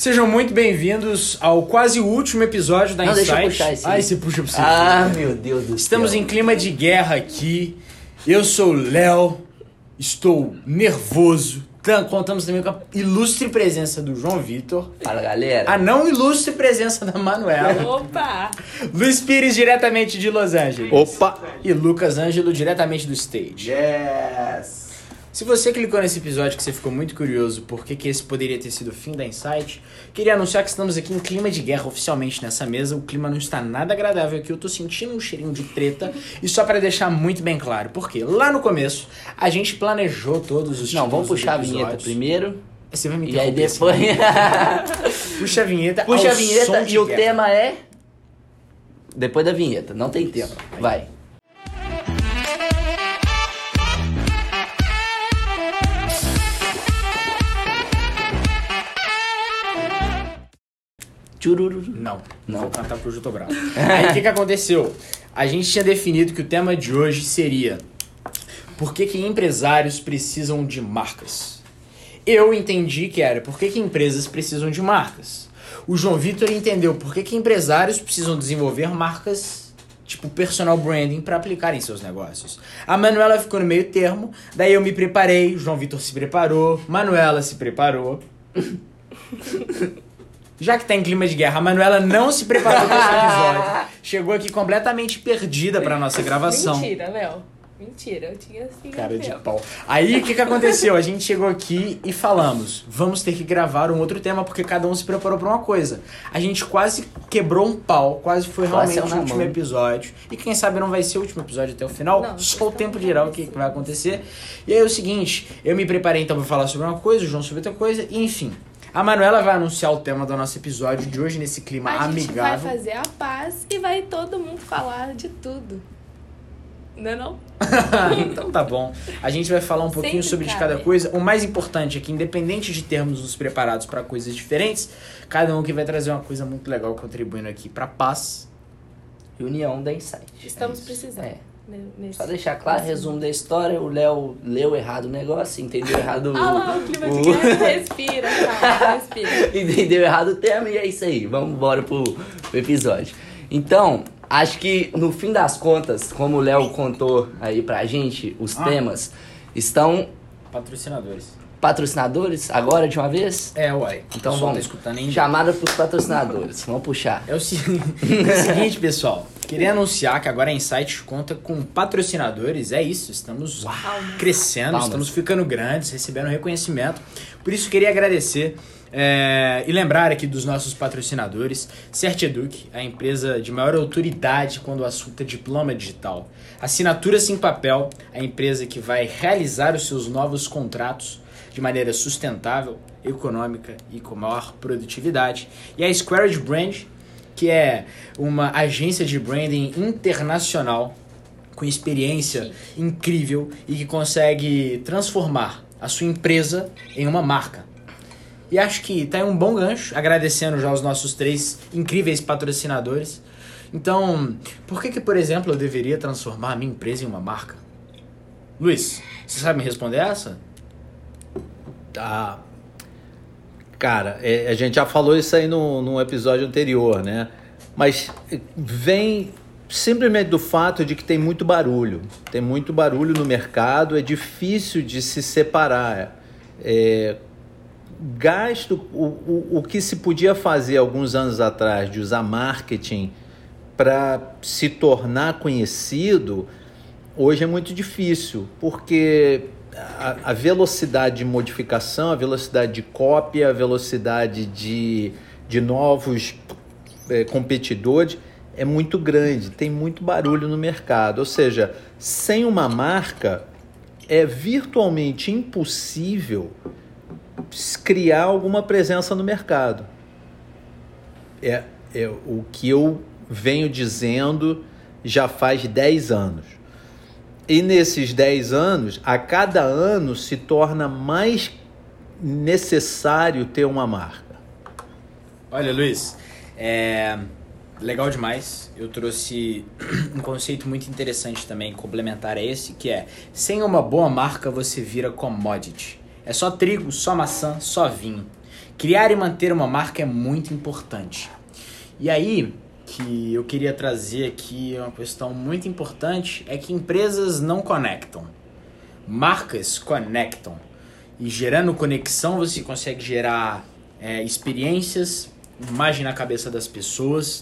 Sejam muito bem-vindos ao quase último episódio da Não, Insight. deixa eu puxar esse. Ai, você puxa pra você. Ah, meu Deus do Estamos céu. em clima de guerra aqui. Eu sou o Léo, estou nervoso. Tam- Contamos também com a ilustre presença do João Vitor. Fala, galera. A não ilustre presença da Manuela. Opa! Luiz Pires, diretamente de Los Angeles. Opa! E Lucas Ângelo, diretamente do stage. Yes! Se você clicou nesse episódio que você ficou muito curioso por que, que esse poderia ter sido o fim da Insight, queria anunciar que estamos aqui em clima de guerra oficialmente nessa mesa. O clima não está nada agradável aqui, eu tô sentindo um cheirinho de treta. E só para deixar muito bem claro, porque lá no começo a gente planejou todos os Não, vamos puxar a vinheta primeiro. Você vai me E aí interromper, depois. assim. Puxa a vinheta. Puxa a vinheta e o guerra. tema é. Depois da vinheta. Não tem tema. Vai. Chururu. Não, Não. Vou cantar eu tô bravo. Aí o que, que aconteceu? A gente tinha definido que o tema de hoje seria Por que, que empresários precisam de marcas? Eu entendi que era por que, que empresas precisam de marcas. O João Vitor entendeu por que, que empresários precisam desenvolver marcas tipo personal branding para aplicar em seus negócios. A Manuela ficou no meio termo, daí eu me preparei, o João Vitor se preparou, Manuela se preparou. Já que tá em clima de guerra, a Manuela não se preparou para esse episódio. Chegou aqui completamente perdida pra nossa gravação. Mentira, Léo. Mentira, eu tinha assim. Cara de tempo. pau. Aí o que, que aconteceu? A gente chegou aqui e falamos: vamos ter que gravar um outro tema porque cada um se preparou pra uma coisa. A gente quase quebrou um pau, quase foi Quase realmente saiu o na último mão. episódio. E quem sabe não vai ser o último episódio até o final. Não, Só o então tempo não dirá o vai que, ser. que vai acontecer. E aí é o seguinte: eu me preparei então pra falar sobre uma coisa, o João sobre outra coisa, e enfim. A Manuela vai anunciar o tema do nosso episódio de hoje nesse clima A gente vai amigável. fazer a paz e vai todo mundo falar de tudo. Não é não? então tá bom. A gente vai falar um pouquinho Sempre sobre de cada coisa. O mais importante é que, independente de termos nos preparados para coisas diferentes, cada um que vai trazer uma coisa muito legal contribuindo aqui pra paz. Reunião da Insight. Estamos precisando. É. nesse- Só deixar claro, resumo da história, o Léo leu errado o negócio, entendeu errado Ah lá, o clima de o- guerra. Respira, calma, respira. entendeu errado o tema e é isso aí. Vamos embora pro, pro episódio. Então, acho que no fim das contas, como o Léo contou aí pra gente, os Ah. temas estão Patrocinadores. patrocinadores agora de uma vez? É, uai. Então O vamos. Tá escutando ainda. Chamada pros patrocinadores. Vamos puxar. É o, se- é o seguinte, pessoal. Queria anunciar que agora a Insight conta com patrocinadores. É isso, estamos crescendo, Palmas. estamos ficando grandes, recebendo reconhecimento. Por isso, queria agradecer é, e lembrar aqui dos nossos patrocinadores. CertEduc, a empresa de maior autoridade quando o assunto é diploma digital. Assinatura Sem Papel, a empresa que vai realizar os seus novos contratos de maneira sustentável, econômica e com maior produtividade. E a Squared Brand, que é uma agência de branding internacional com experiência incrível e que consegue transformar a sua empresa em uma marca. E acho que tá aí um bom gancho, agradecendo já os nossos três incríveis patrocinadores. Então, por que que, por exemplo, eu deveria transformar a minha empresa em uma marca? Luiz, você sabe me responder essa? Tá. Cara, é, a gente já falou isso aí no, num episódio anterior, né? Mas vem simplesmente do fato de que tem muito barulho. Tem muito barulho no mercado, é difícil de se separar. É, gasto, o, o, o que se podia fazer alguns anos atrás de usar marketing para se tornar conhecido, hoje é muito difícil, porque a, velocidade de modificação, a velocidade de cópia, a velocidade de, de novos eh, competidores é muito grande, tem muito barulho no mercado. Ou seja, sem uma marca é virtualmente impossível criar alguma presença no mercado. É, é o que eu venho dizendo já faz 10 anos. E nesses 10 anos, a cada ano se torna mais necessário ter uma marca. Olha, Luiz, é legal demais. Eu trouxe um conceito muito interessante também, complementar a esse, que é: sem uma boa marca você vira commodity. É só trigo, só maçã, só vinho. criar e manter uma marca é muito importante. E aí, que eu queria trazer aqui uma questão muito importante é que empresas não conectam. Marcas conectam. E gerando conexão, você consegue gerar é, experiências, imagem na cabeça das pessoas.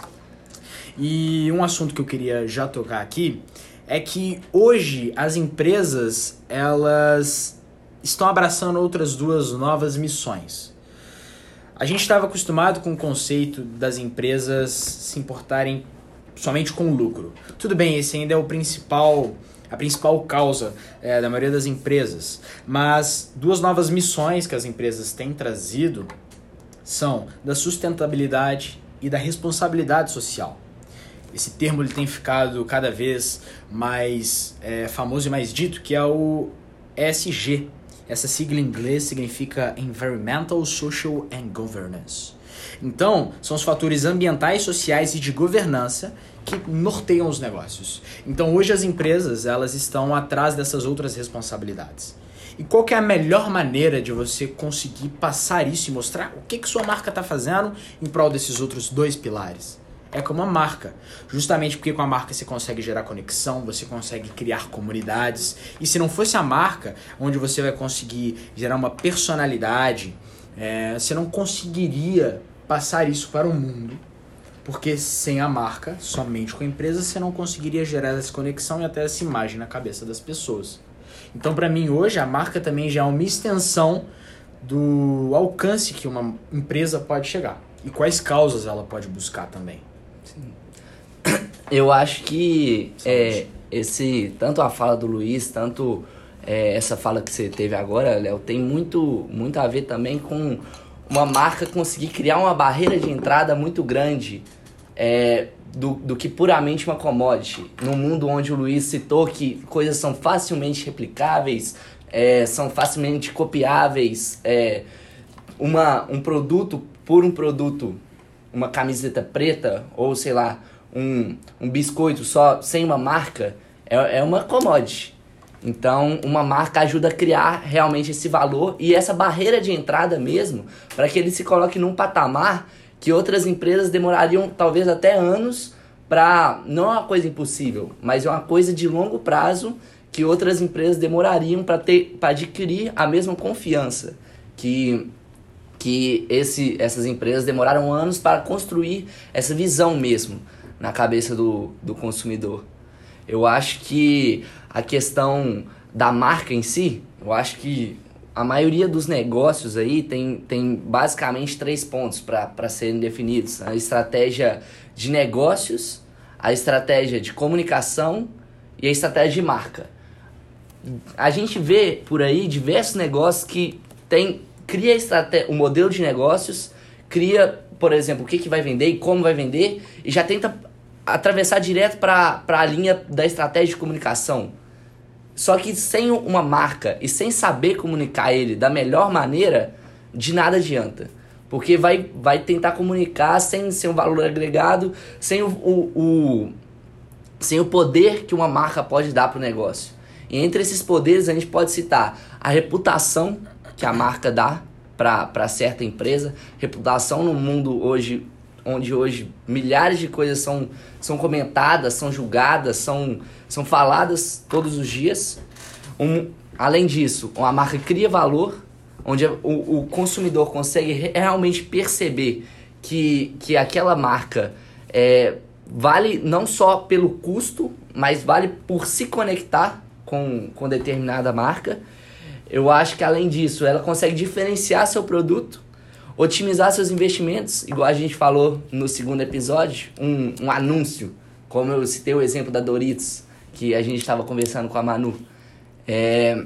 E um assunto que eu queria já tocar aqui é que hoje as empresas elas estão abraçando outras duas novas missões. A gente estava acostumado com o conceito das empresas se importarem somente com o lucro. Tudo bem, esse ainda é o principal a principal causa é, da maioria das empresas. Mas duas novas missões que as empresas têm trazido são da sustentabilidade e da responsabilidade social. Esse termo ele tem ficado cada vez mais é, famoso e mais dito, que é o ESG. Essa sigla em inglês significa Environmental, Social and Governance. Então, são os fatores ambientais, sociais e de governança que norteiam os negócios. Então, hoje as empresas, elas estão atrás dessas outras responsabilidades. E qual que é a melhor maneira de você conseguir passar isso e mostrar o que, que sua marca está fazendo em prol desses outros dois pilares? É como uma marca. Justamente porque com a marca você consegue gerar conexão, você consegue criar comunidades. E se não fosse a marca, onde você vai conseguir gerar uma personalidade, é, você não conseguiria passar isso para o mundo. Porque sem a marca, somente com a empresa, você não conseguiria gerar essa conexão e até essa imagem na cabeça das pessoas. Então, para mim, hoje, a marca também já é uma extensão do alcance que uma empresa pode chegar e quais causas ela pode buscar também. Eu acho que é, esse tanto a fala do Luiz, tanto é, essa fala que você teve agora, Léo, tem muito, muito a ver também com uma marca conseguir criar uma barreira de entrada muito grande é, do, do que puramente uma commodity. No mundo onde o Luiz citou que coisas são facilmente replicáveis, é, são facilmente copiáveis, é, uma, um produto por um produto, uma camiseta preta ou sei lá, um, um biscoito só sem uma marca, é, é uma commodity. Então, uma marca ajuda a criar realmente esse valor e essa barreira de entrada mesmo, para que ele se coloque num patamar que outras empresas demorariam talvez até anos para não é uma coisa impossível, mas é uma coisa de longo prazo que outras empresas demorariam para ter para adquirir a mesma confiança que que esse, essas empresas demoraram anos para construir essa visão mesmo na cabeça do, do consumidor. Eu acho que a questão da marca em si, eu acho que a maioria dos negócios aí tem, tem basicamente três pontos para serem definidos: a estratégia de negócios, a estratégia de comunicação e a estratégia de marca. A gente vê por aí diversos negócios que tem, cria o modelo de negócios, cria, por exemplo, o que, que vai vender e como vai vender, e já tenta atravessar direto para a linha da estratégia de comunicação. Só que sem uma marca e sem saber comunicar ele da melhor maneira, de nada adianta. Porque vai, vai tentar comunicar sem ser um valor agregado, sem o, o, o sem o poder que uma marca pode dar para o negócio. E entre esses poderes a gente pode citar a reputação que a marca dá para certa empresa, reputação no mundo hoje onde hoje milhares de coisas são, são comentadas, são julgadas, são, são faladas todos os dias. Um, além disso, a marca cria valor, onde o, o consumidor consegue realmente perceber que, que aquela marca é, vale não só pelo custo, mas vale por se conectar com, com determinada marca. Eu acho que além disso, ela consegue diferenciar seu produto Otimizar seus investimentos, igual a gente falou no segundo episódio, um, um anúncio, como eu citei o exemplo da Doritos, que a gente estava conversando com a Manu. É,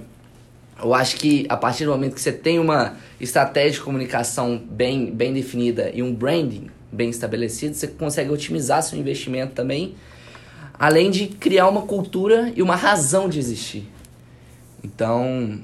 eu acho que a partir do momento que você tem uma estratégia de comunicação bem, bem definida e um branding bem estabelecido, você consegue otimizar seu investimento também, além de criar uma cultura e uma razão de existir. Então,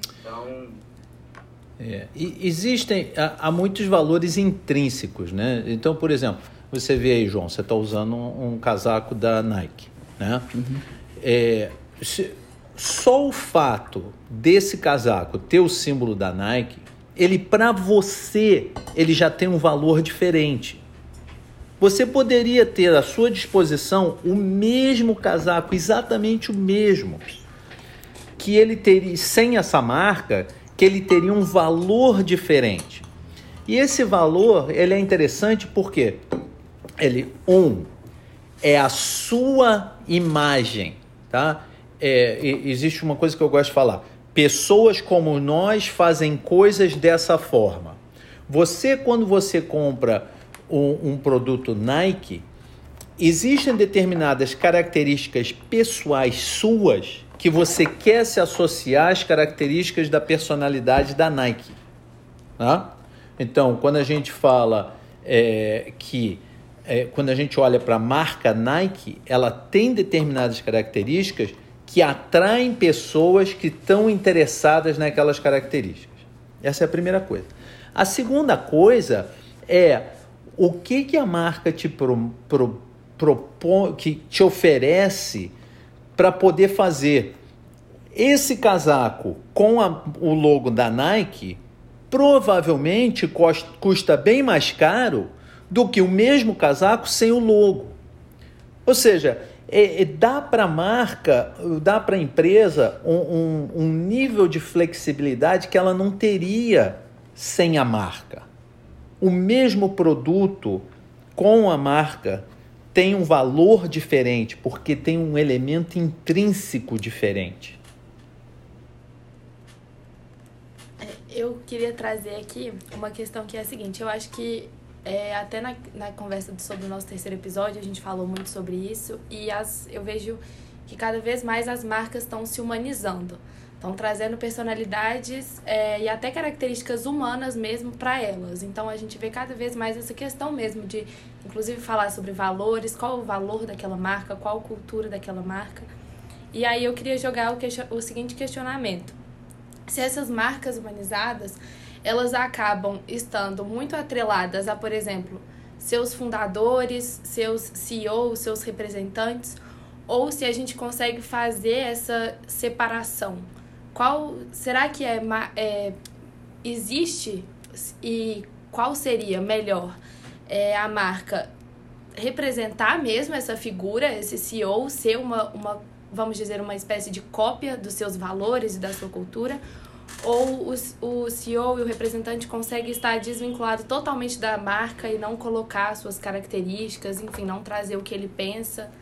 é, existem há, há, muitos valores intrínsecos, né? Então, por exemplo, você vê aí, João, você está usando um, um, casaco da Nike, né? Uhum. É, se, só o fato desse casaco ter o símbolo da Nike, ele para você, ele já tem um valor diferente. Você poderia ter à sua disposição o mesmo casaco, exatamente o mesmo, que ele teria sem essa marca, que ele teria um valor diferente. E esse valor, ele é interessante porque ele um é a sua imagem, tá? É, existe uma coisa que eu gosto de falar. Pessoas como nós fazem coisas dessa forma. Você, quando você compra um, um produto Nike, existem determinadas características pessoais suas que você quer se associar às características da personalidade da Nike. Tá? Então, quando a gente fala é, que é, quando a gente olha para a marca Nike, ela tem determinadas características que atraem pessoas que estão interessadas naquelas características. Essa é a primeira coisa. A segunda coisa é o que, que a marca te pro, pro, propõe, que te oferece para poder fazer esse casaco com a, o logo da Nike provavelmente costa, custa bem mais caro do que o mesmo casaco sem o logo. Ou seja, é, é, dá para a marca, dá para a empresa um, um, um nível de flexibilidade que ela não teria sem a marca. O mesmo produto com a marca tem um valor diferente porque tem um elemento intrínseco diferente. Eu queria trazer aqui uma questão que é a seguinte: eu acho que é, até na, na conversa sobre o nosso terceiro episódio, a gente falou muito sobre isso e as, eu vejo que cada vez mais as marcas estão se humanizando. Estão trazendo personalidades é, e até características humanas mesmo para elas. Então a gente vê cada vez mais essa questão mesmo de, inclusive, falar sobre valores, qual o valor daquela marca, qual a cultura daquela marca. E aí eu queria jogar o, o seguinte questionamento: se essas marcas humanizadas elas acabam estando muito atreladas a, por exemplo, seus fundadores, seus CEOs, seus representantes, ou se a gente consegue fazer essa separação. Qual será que é, é existe e qual seria melhor é, a marca representar mesmo essa figura, esse CEO, ser uma, uma, vamos dizer, uma espécie de cópia dos seus valores e da sua cultura, ou o, o CEO e o representante consegue estar desvinculado totalmente da marca e não colocar suas características, enfim, não trazer o que ele pensa.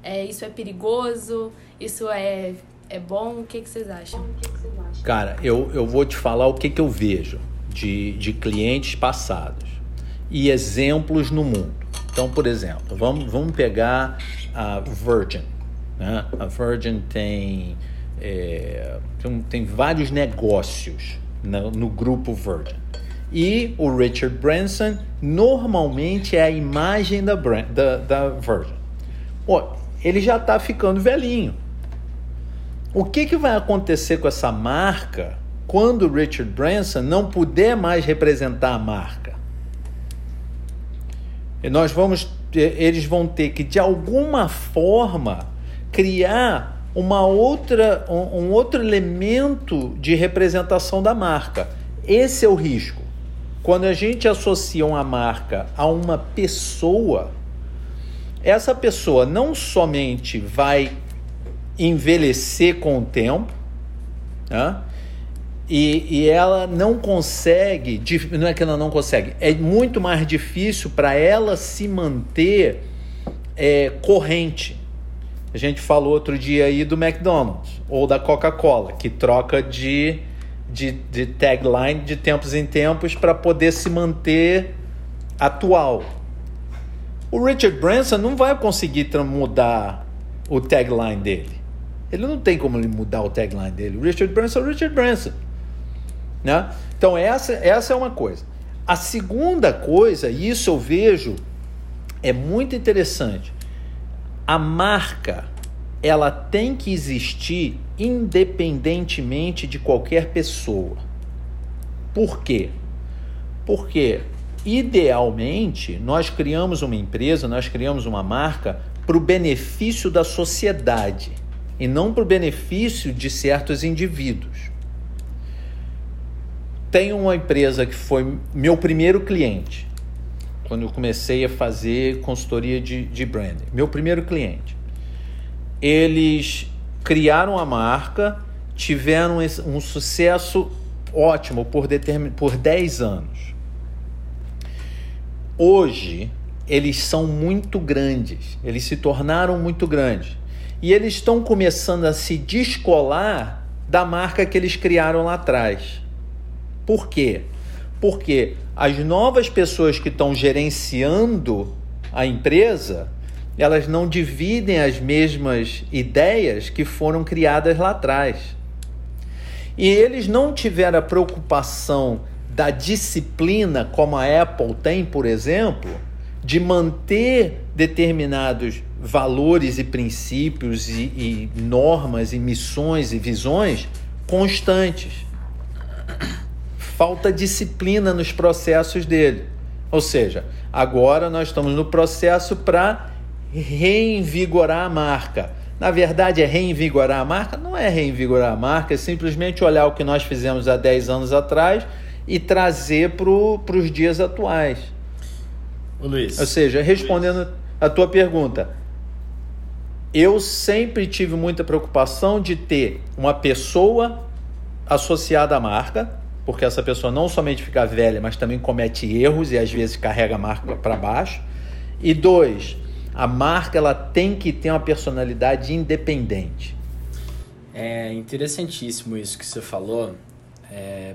É, isso é perigoso? Isso é, é bom? O que, que vocês acham? Cara, eu, eu vou te falar o que, que eu vejo de, de clientes passados e exemplos no mundo. Então, por exemplo, vamos, vamos pegar a Virgin. Né? A Virgin tem é, tem, tem, vários negócios no, no grupo Virgin. E o Richard Branson normalmente é a imagem da, da, da Virgin. Pô, ele já está ficando velhinho. O que, que vai acontecer com essa marca quando Richard Branson não puder mais representar a marca? E nós vamos, eles vão ter que de alguma forma criar uma outra, um, um outro elemento de representação da marca. Esse é o risco. Quando a gente associa uma marca a uma pessoa, essa pessoa não somente vai envelhecer com o tempo, né? e, e ela não consegue, não é que ela não consegue, é muito mais difícil para ela se manter é, corrente. A gente falou outro dia aí do McDonald's ou da Coca-Cola, que troca de, de, de tagline de tempos em tempos para poder se manter atual. O Richard Branson não vai conseguir mudar o tagline dele. Ele não tem como ele mudar o tagline dele. Richard Branson é Richard Branson. Né? Então, essa, essa é uma coisa. A segunda coisa, e isso eu vejo, é muito interessante a marca ela tem que existir independentemente de qualquer pessoa. Por quê? Porque idealmente nós criamos uma empresa, nós criamos uma marca para o benefício da sociedade e não para o benefício de certos indivíduos. tenho uma empresa que foi meu primeiro cliente, quando eu comecei a fazer consultoria de, de branding. Meu primeiro cliente. Eles criaram a marca, tiveram um sucesso ótimo por, determin, por 10 anos. Hoje, eles são muito grandes, eles se tornaram muito grandes. E eles estão começando a se descolar da marca que eles criaram lá atrás. Por quê? Porque as novas pessoas que estão gerenciando a empresa, elas não dividem as mesmas ideias que foram criadas lá atrás. E eles não tiveram a preocupação da disciplina, como a Apple tem, por exemplo, de manter determinados valores e princípios e, e normas e missões e visões constantes. Falta disciplina nos processos dele. Ou seja, agora nós estamos no processo para reinvigorar a marca. Na verdade, é reinvigorar a marca? Não é reinvigorar a marca, é simplesmente olhar o que nós fizemos há 10 anos atrás e trazer para os dias atuais. Ô, Luiz. Ou seja, respondendo a tua pergunta, eu sempre tive muita preocupação de ter uma pessoa associada à marca, porque essa pessoa não somente fica velha, mas também comete erros e às vezes carrega a marca para baixo. E dois, a marca ela tem que ter uma personalidade independente. É interessantíssimo isso que você falou, é,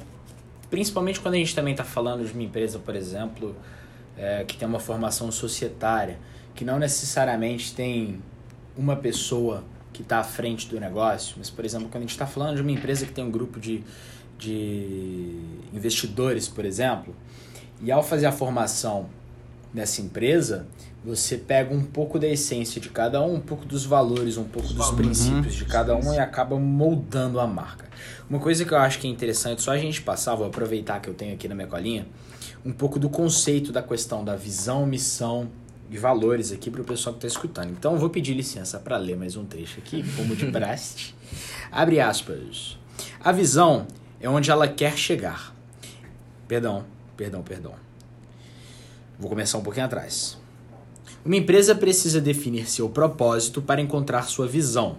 principalmente quando a gente também está falando de uma empresa, por exemplo, é, que tem uma formação societária, que não necessariamente tem uma pessoa que está à frente do negócio, mas, por exemplo, quando a gente está falando de uma empresa que tem um grupo de, de investidores, por exemplo, e ao fazer a formação nessa empresa, você pega um pouco da essência de cada um, um pouco dos valores, um pouco dos princípios de cada um e acaba moldando a marca. Uma coisa que eu acho que é interessante, só a gente passar, vou aproveitar que eu tenho aqui na minha colinha, um pouco do conceito da questão da visão, missão de valores aqui para o pessoal que está escutando. Então, vou pedir licença para ler mais um trecho aqui, como de praste. Abre aspas. A visão é onde ela quer chegar. Perdão, perdão, perdão. Vou começar um pouquinho atrás. Uma empresa precisa definir seu propósito para encontrar sua visão.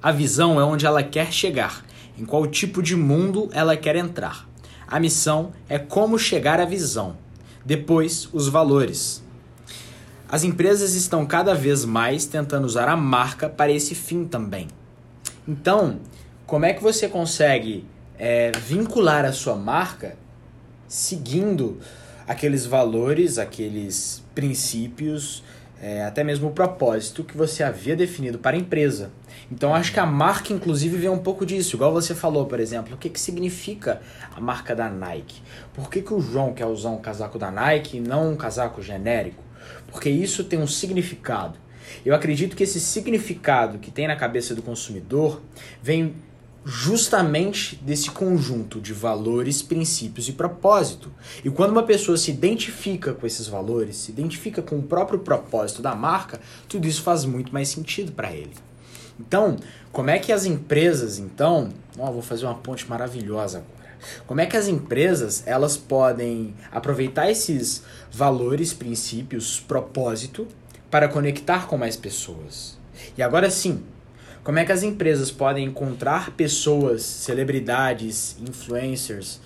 A visão é onde ela quer chegar, em qual tipo de mundo ela quer entrar. A missão é como chegar à visão. Depois, os valores. As empresas estão cada vez mais tentando usar a marca para esse fim também. Então, como é que você consegue é, vincular a sua marca seguindo aqueles valores, aqueles princípios, é, até mesmo o propósito que você havia definido para a empresa? Então, acho que a marca, inclusive, vem um pouco disso. Igual você falou, por exemplo, o que, que significa a marca da Nike? Por que, que o João quer usar um casaco da Nike e não um casaco genérico? Porque isso tem um significado. Eu acredito que esse significado que tem na cabeça do consumidor vem justamente desse conjunto de valores, princípios e propósito. E quando uma pessoa se identifica com esses valores, se identifica com o próprio propósito da marca, tudo isso faz muito mais sentido para ele. Então, como é que as empresas, então, ó, vou fazer uma ponte maravilhosa agora. Como é que as empresas elas podem aproveitar esses valores, princípios, propósito para conectar com mais pessoas? E agora sim, como é que as empresas podem encontrar pessoas, celebridades, influencers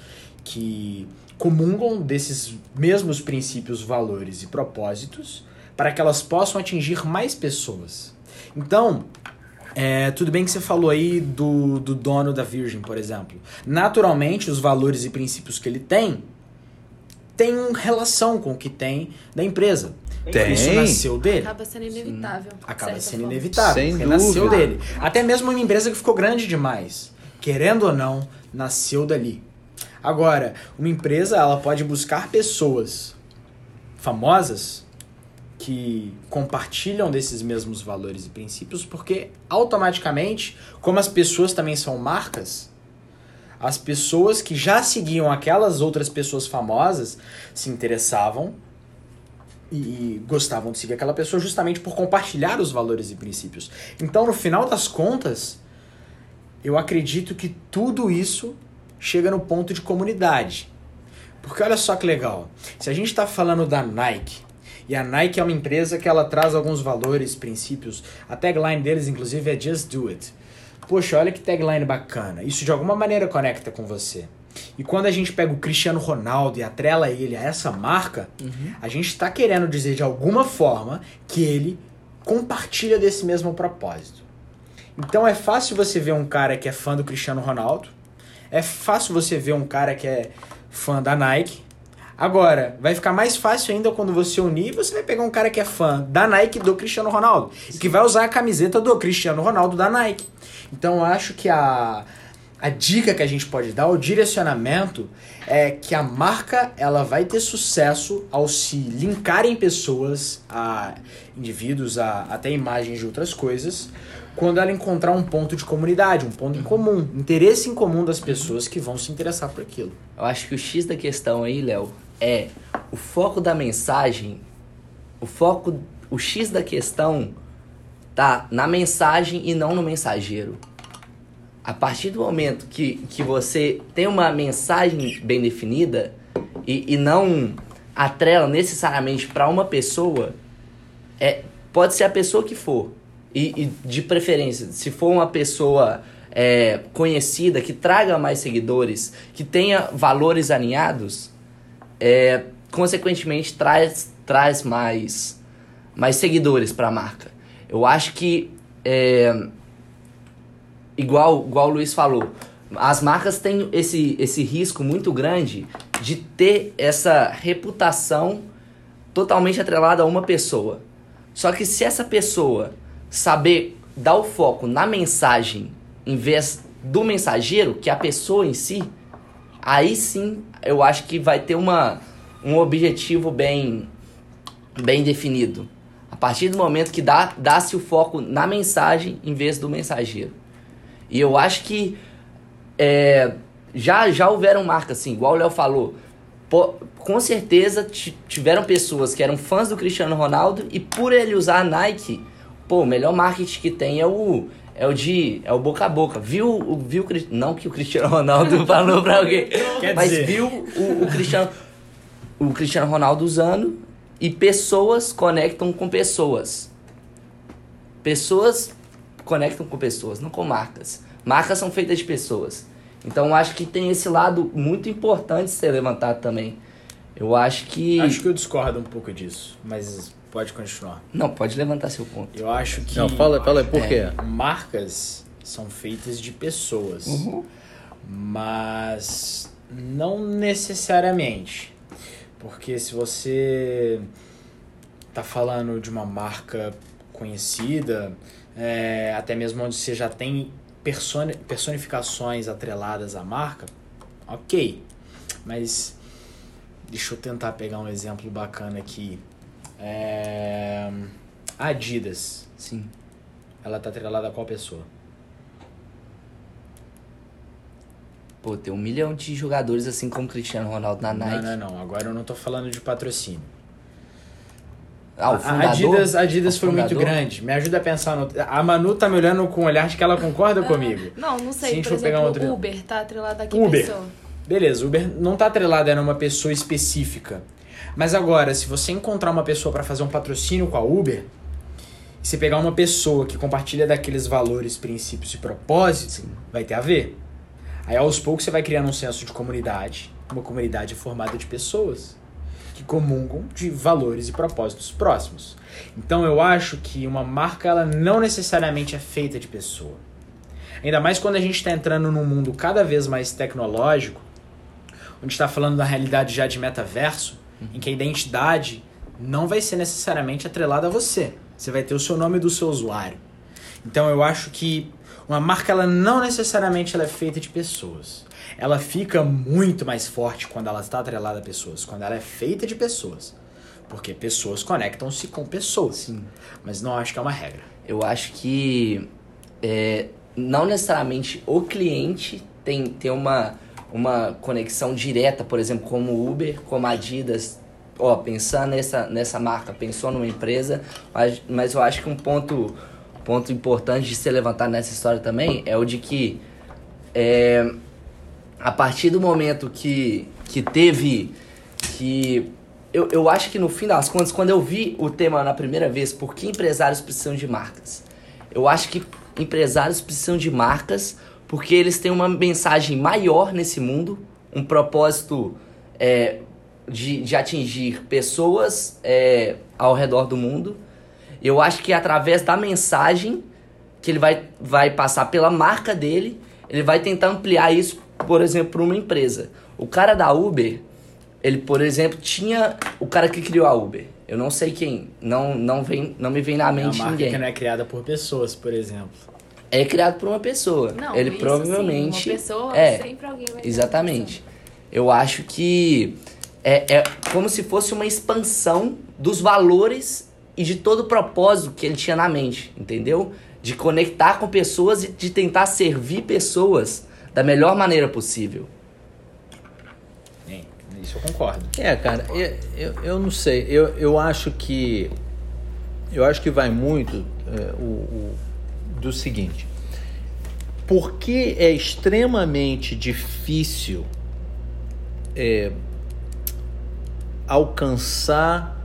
que comungam desses mesmos princípios, valores e propósitos para que elas possam atingir mais pessoas? Então, é, tudo bem que você falou aí do, do dono da Virgin, por exemplo. Naturalmente, os valores e princípios que ele tem tem relação com o que tem da empresa. Tem. Isso nasceu dele. Acaba sendo inevitável. Acaba sendo forma. inevitável. Sem porque dúvida. nasceu dele. Até mesmo uma empresa que ficou grande demais. Querendo ou não, nasceu dali. Agora, uma empresa ela pode buscar pessoas famosas que compartilham desses mesmos valores e princípios, porque automaticamente, como as pessoas também são marcas, as pessoas que já seguiam aquelas outras pessoas famosas se interessavam e, gostavam de seguir aquela pessoa justamente por compartilhar os valores e princípios. Então, no final das contas, eu acredito que tudo isso chega no ponto de comunidade. Porque olha só que legal. Se a gente está falando da Nike, e a Nike é uma empresa que ela traz alguns valores, princípios. A tagline deles, inclusive, é Just Do It. Poxa, olha que tagline bacana. Isso de alguma maneira conecta com você. E quando a gente pega o Cristiano Ronaldo e atrela ele a essa marca, uhum. a gente está querendo dizer de alguma forma que ele compartilha desse mesmo propósito. Então é fácil você ver um cara que é fã do Cristiano Ronaldo, é fácil você ver um cara que é fã da Nike. Agora, vai ficar mais fácil ainda quando você unir, você vai pegar um cara que é fã da Nike do Cristiano Ronaldo e que vai usar a camiseta do Cristiano Ronaldo da Nike. Então eu acho que a, a dica que a gente pode dar, o direcionamento, é que a marca ela vai ter sucesso ao se linkar em pessoas, a indivíduos, a até imagens de outras coisas, quando ela encontrar um ponto de comunidade, um ponto em comum, interesse em comum das pessoas que vão se interessar por aquilo. Eu acho que o X da questão aí, Léo, é o foco da mensagem, o foco, o X da questão tá na mensagem e não no mensageiro a partir do momento que, que você tem uma mensagem bem definida e, e não atrela necessariamente para uma pessoa, é, pode ser a pessoa que for. E, e de preferência, se for uma pessoa é, conhecida, que traga mais seguidores, que tenha valores alinhados, é, consequentemente traz, traz mais, mais seguidores para a marca. Eu acho que é, igual, igual o Luiz falou, as marcas têm esse, esse risco muito grande de ter essa reputação totalmente atrelada a uma pessoa. Só que se essa pessoa saber dar o foco na mensagem em vez do mensageiro, que é a pessoa em si, aí sim eu acho que vai ter uma, um objetivo bem, bem definido. A partir do momento que dá-se dá o foco na mensagem em vez do mensageiro. E eu acho que é, já, já houveram marcas assim, igual o Léo falou. Pô, com certeza tiveram pessoas que eram fãs do Cristiano Ronaldo e por ele usar a Nike, pô, o melhor marketing que tem é o é o de é o boca a boca. Viu viu não que o Cristiano Ronaldo falou para alguém, Quer mas dizer... viu o, o Cristiano o Cristiano Ronaldo usando e pessoas conectam com pessoas. Pessoas conectam com pessoas, não com marcas. Marcas são feitas de pessoas. Então acho que tem esse lado muito importante ser levantado também. Eu acho que. Acho que eu discordo um pouco disso, mas pode continuar. Não, pode levantar seu ponto. Eu acho que. Não, fala, fala por quê? É, marcas são feitas de pessoas. Uhum. Mas não necessariamente. Porque se você tá falando de uma marca conhecida, é, até mesmo onde você já tem personi personificações atreladas à marca, ok. Mas deixa eu tentar pegar um exemplo bacana aqui. É, Adidas. Sim. Ela tá atrelada a qual pessoa? Pô, tem um milhão de jogadores assim como Cristiano Ronaldo na Nike. Não, não, não. Agora eu não tô falando de patrocínio. Ah, o fundador? A Adidas, Adidas foi muito grande. Me ajuda a pensar no... A Manu tá me olhando com um olhar de que ela concorda ah, comigo. Não, não sei. Por exemplo, pegar um outro... Uber tá atrelado a que Uber. pessoa? Beleza, Uber não tá atrelado a uma pessoa específica. Mas agora, se você encontrar uma pessoa para fazer um patrocínio com a Uber, e você pegar uma pessoa que compartilha daqueles valores, princípios e propósitos, Sim. vai ter a ver. Aí aos poucos você vai criando um senso de comunidade, uma comunidade formada de pessoas que comungam de valores e propósitos próximos. Então eu acho que uma marca ela não necessariamente é feita de pessoa. Ainda mais quando a gente está entrando num mundo cada vez mais tecnológico, onde está falando da realidade já de metaverso, em que a identidade não vai ser necessariamente atrelada a você. Você vai ter o seu nome do seu usuário. Então eu acho que uma marca ela não necessariamente ela é feita de pessoas ela fica muito mais forte quando ela está atrelada a pessoas, quando ela é feita de pessoas. Porque pessoas conectam-se com pessoas. Sim. Mas não acho que é uma regra. Eu acho que é, não necessariamente o cliente tem, tem uma, uma conexão direta, por exemplo, como Uber, como Adidas. Ó, pensando nessa, nessa marca, pensou numa empresa, mas, mas eu acho que um ponto, ponto importante de ser levantado nessa história também é o de que é, a partir do momento que, que teve. que. Eu, eu acho que no fim das contas, quando eu vi o tema na primeira vez, por que empresários precisam de marcas? Eu acho que empresários precisam de marcas porque eles têm uma mensagem maior nesse mundo, um propósito é, de, de atingir pessoas é, ao redor do mundo. Eu acho que através da mensagem que ele vai, vai passar pela marca dele, ele vai tentar ampliar isso, por exemplo, para uma empresa. O cara da Uber, ele, por exemplo, tinha o cara que criou a Uber. Eu não sei quem, não não vem, não me vem na mente é uma marca ninguém. que não é criada por pessoas, por exemplo. É criado por uma pessoa. Não, ele isso provavelmente sim, uma pessoa, é sempre alguém vai exatamente. Eu acho que é, é como se fosse uma expansão dos valores e de todo o propósito que ele tinha na mente, entendeu? De conectar com pessoas e de tentar servir pessoas da melhor maneira possível. Isso eu concordo. É, cara, eu, eu, eu não sei. Eu, eu acho que. Eu acho que vai muito é, o, o- do seguinte. Porque é extremamente difícil é, alcançar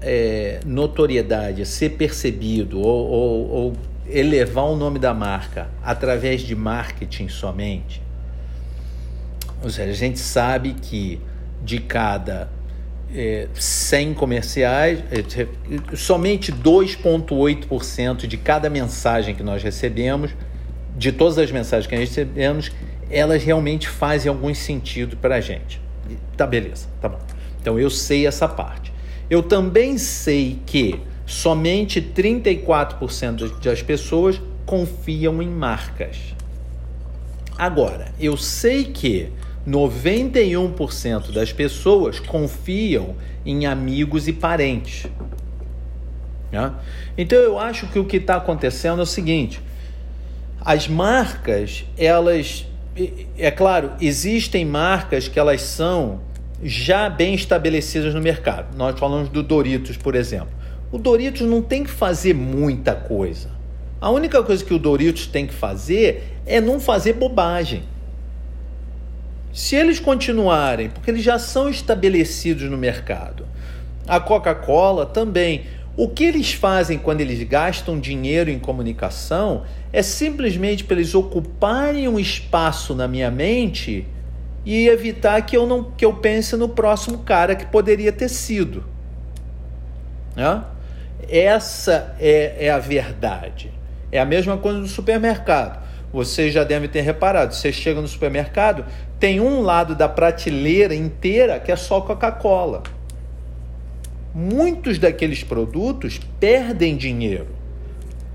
é, notoriedade, ser percebido ou, ou- ou elevar o nome da marca através de marketing somente. Ou seja, a gente sabe que de cada é, 100 comerciais, é, somente 2,8% de cada mensagem que nós recebemos, de todas as mensagens que nós recebemos, elas realmente fazem algum sentido para a gente. Tá, beleza, tá bom. Então eu sei essa parte. Eu também sei que somente 34% das pessoas confiam em marcas. Agora, eu sei que 91% das pessoas confiam em amigos e parentes. né? Então eu acho que o que está acontecendo é o seguinte: as marcas, elas, é claro, existem marcas que elas são já bem estabelecidas no mercado. Nós falamos do Doritos, por exemplo. O Doritos não tem que fazer muita coisa. A única coisa que o Doritos tem que fazer é não fazer bobagem. Se eles continuarem, porque eles já são estabelecidos no mercado, a Coca-Cola também. O que eles fazem quando eles gastam dinheiro em comunicação é simplesmente para eles ocuparem um espaço na minha mente e evitar que eu não que eu pense no próximo cara que poderia ter sido. Né? Essa é, é a verdade. É a mesma coisa no supermercado. Vocês já devem ter reparado. Você chega no supermercado, tem um lado da prateleira inteira que é só Coca-Cola. Muitos daqueles produtos perdem dinheiro.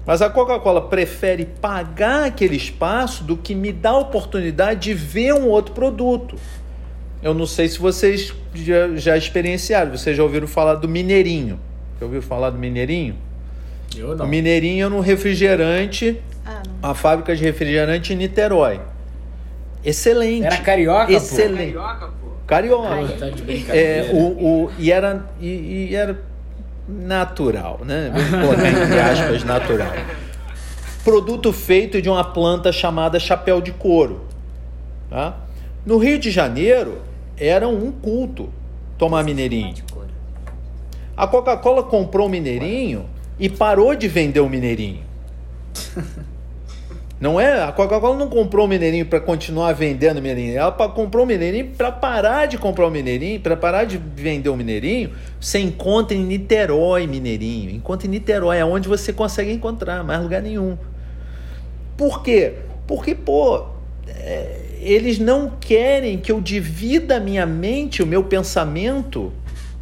Mas a Coca-Cola prefere pagar aquele espaço do que me dar a oportunidade de ver um outro produto. Eu não sei se vocês já, já experienciaram. Vocês já ouviram falar do Mineirinho? Já ouviram falar do Mineirinho? Eu não. O Mineirinho é um refrigerante, Ah, não. uma fábrica de refrigerante em Niterói. Excelente. Era carioca, Excelente. Carioca, pô. Carioca. pô? Tá de brincadeira. É, o, o, e, era, e, e era natural, né? Vamos colocar entre aspas, natural. Produto feito de uma planta chamada chapéu de couro. Tá? No Rio de Janeiro, era um culto tomar mineirinho. A Coca-Cola comprou o mineirinho e parou de vender o mineirinho. Não é? A Coca-Cola não comprou o mineirinho para continuar vendendo o mineirinho. Ela comprou o mineirinho para parar de comprar o mineirinho, para parar de vender o mineirinho. Você encontra em Niterói mineirinho. Encontra em Niterói, é onde você consegue encontrar, mais lugar nenhum. Por quê? Porque, pô, é, eles não querem que eu divida minha mente, o meu pensamento,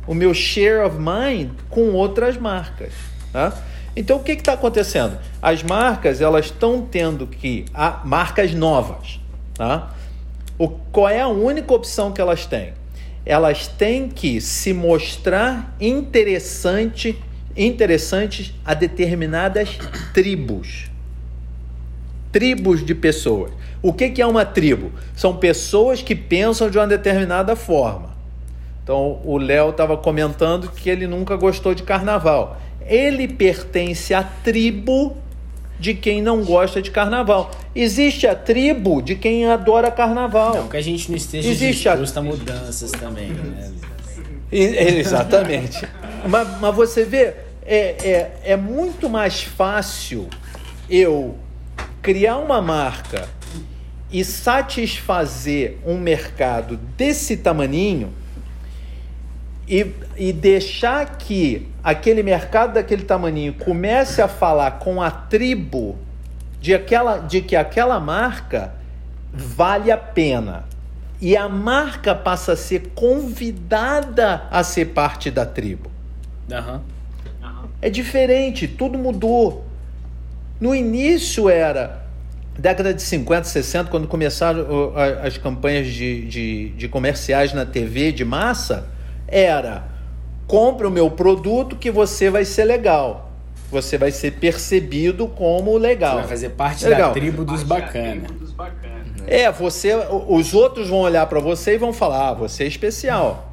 o meu share of mind com outras marcas. Tá? Então o que está acontecendo? As marcas elas estão tendo que. Ah, marcas novas. Tá? O, qual é a única opção que elas têm? Elas têm que se mostrar interessante, interessantes a determinadas tribos tribos de pessoas. O que, que é uma tribo? São pessoas que pensam de uma determinada forma. Então, o Léo estava comentando que ele nunca gostou de carnaval. Ele pertence à tribo de quem não gosta de carnaval. Existe a tribo de quem adora carnaval. Não, que a gente não esteja Existe a- disposto a mudanças também, né? Exatamente. mas, mas você vê, é, é, é muito mais fácil eu criar uma marca e satisfazer um mercado desse tamaninho e, e deixar que aquele mercado daquele tamaninho comece a falar com a tribo de, aquela, de que aquela marca vale a pena. E a marca passa a ser convidada a ser parte da tribo. Aham. É diferente, tudo mudou. No início era década de 50, 60, quando começaram as campanhas de, de, de comerciais na TV de massa, era compre o meu produto que você vai ser legal. Você vai ser percebido como Você legal. vai fazer parte Legal. da tribo dos bacana. É, você, os outros vão olhar para você e vão falar: ah, você é especial.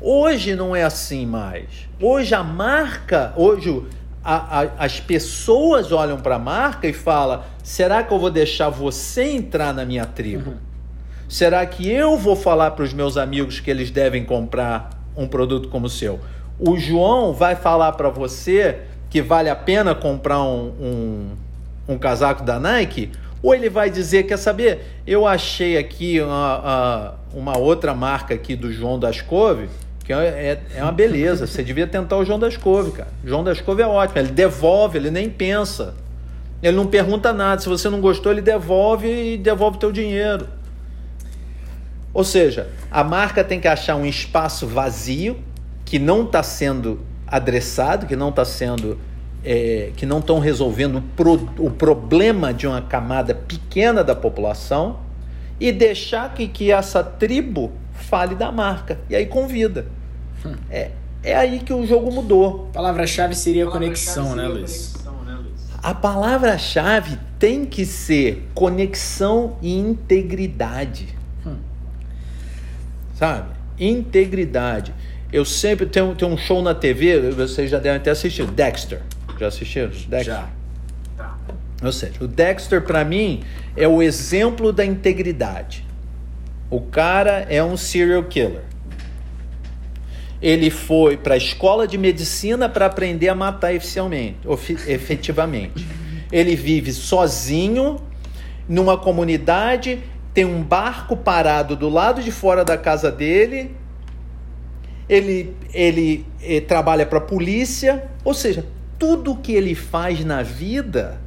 Hoje não é assim mais. Hoje a marca, hoje a- a- as pessoas olham para a marca e falam: será que eu vou deixar você entrar na minha tribo? Será que eu vou falar para os meus amigos que eles devem comprar um produto como o seu? O João vai falar para você que vale a pena comprar um, um, um casaco da Nike? Ou ele vai dizer, quer saber, eu achei aqui uma, uma- outra marca aqui do João das Couve, que é, é- é uma beleza, você devia tentar o João das Couve, cara. O João das Couve é ótimo, ele devolve, ele nem pensa. Ele não pergunta nada, se você não gostou, ele devolve e devolve teu dinheiro. Ou seja, a marca tem que achar um espaço vazio que não está sendo adressado, que não está sendo, é, que não estão resolvendo o, pro- o problema de uma camada pequena da população e deixar que, que essa tribo fale da marca e aí convida. É, é aí que o jogo mudou. A palavra-chave seria conexão, né, Luiz? A palavra-chave tem que ser conexão e integridade. Sabe? Integridade. Eu sempre tenho, tenho um show na TV, vocês já devem ter assistido. Dexter. Já assistiram? Dexter? Já. Ou seja, o Dexter, para mim, é o exemplo da integridade. O cara é um serial killer. Ele foi para a escola de medicina para aprender a matar eficialmente, ofi- efetivamente. Ele vive sozinho numa comunidade, tem um barco parado do lado de fora da casa dele. Ele, ele, eh, trabalha para a polícia, ou seja, tudo que ele faz na vida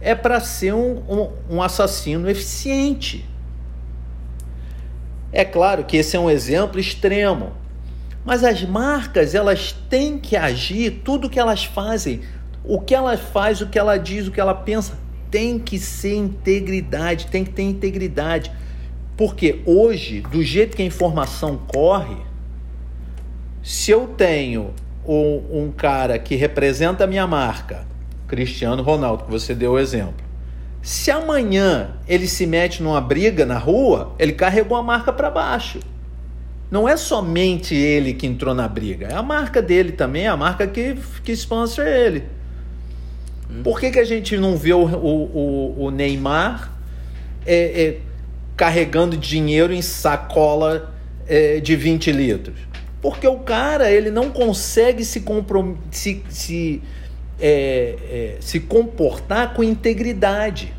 é para ser um, um, um assassino eficiente. É claro que esse é um exemplo extremo, mas as marcas elas têm que agir, tudo que elas fazem, o que ela faz, o que ela diz, o que ela pensa, tem que ser integridade, tem que ter integridade. Porque hoje, do jeito que a informação corre, se eu tenho um, um cara que representa a minha marca, Cristiano Ronaldo, que você deu o exemplo. Se amanhã ele se mete numa briga na rua, ele carregou a marca para baixo. Não é somente ele que entrou na briga, é a marca dele também, é a marca que, que sponsor ele. Por que, que a gente não vê o, o, o- Neymar é, é, carregando dinheiro em sacola é, de 20 litros? Porque o cara ele não consegue se, comprom se, se, é, é, se comportar com integridade.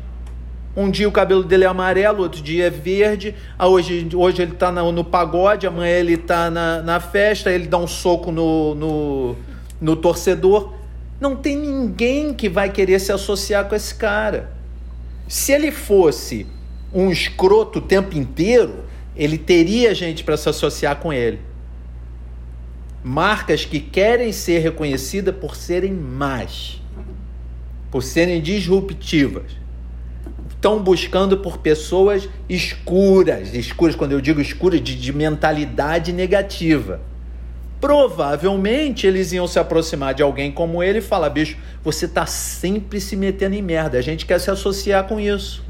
Um dia o cabelo dele é amarelo, outro dia é verde. Ah, hoje, hoje ele está no, no pagode, amanhã ele está na, na festa, ele dá um soco no, no, no torcedor. Não tem ninguém que vai querer se associar com esse cara. Se ele fosse um escroto o tempo inteiro, ele teria gente para se associar com ele. Marcas que querem ser reconhecidas por serem más, por serem disruptivas. Estão buscando por pessoas escuras, escuras, quando eu digo escuras, de, de mentalidade negativa. Provavelmente eles iam se aproximar de alguém como ele e falar: bicho, você está sempre se metendo em merda, a gente quer se associar com isso.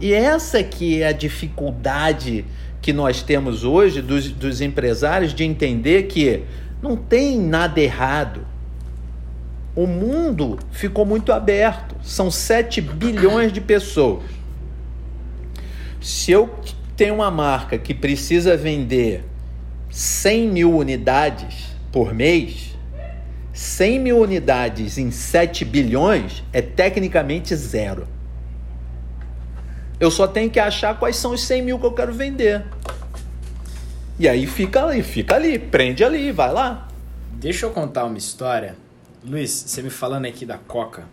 E essa que é a dificuldade que nós temos hoje dos, dos empresários de entender que não tem nada errado. O mundo ficou muito aberto. São 7 bilhões de pessoas. Se eu tenho uma marca que precisa vender 100 mil unidades por mês, 100 mil unidades em 7 bilhões é tecnicamente zero. Eu só tenho que achar quais são os 100 mil que eu quero vender. E aí fica ali, fica ali, prende ali, vai lá. Deixa eu contar uma história. Luiz, você me falando aqui da Coca,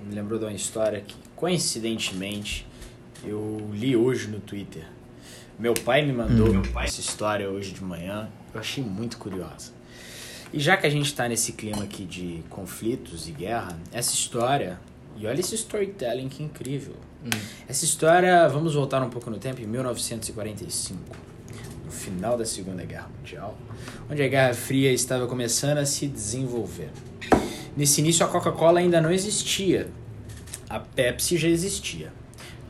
me lembrou de uma história que, coincidentemente, eu li hoje no Twitter. Meu pai me mandou hum. essa história hoje de manhã. Eu achei muito curiosa. E já que a gente está nesse clima aqui de conflitos e guerra, essa história, e olha esse storytelling que incrível. Hum. Essa história, vamos voltar um pouco no tempo, em 1945, no final da Segunda Guerra Mundial, onde a Guerra Fria estava começando a se desenvolver. Nesse início, a Coca-Cola ainda não existia, a Pepsi já existia.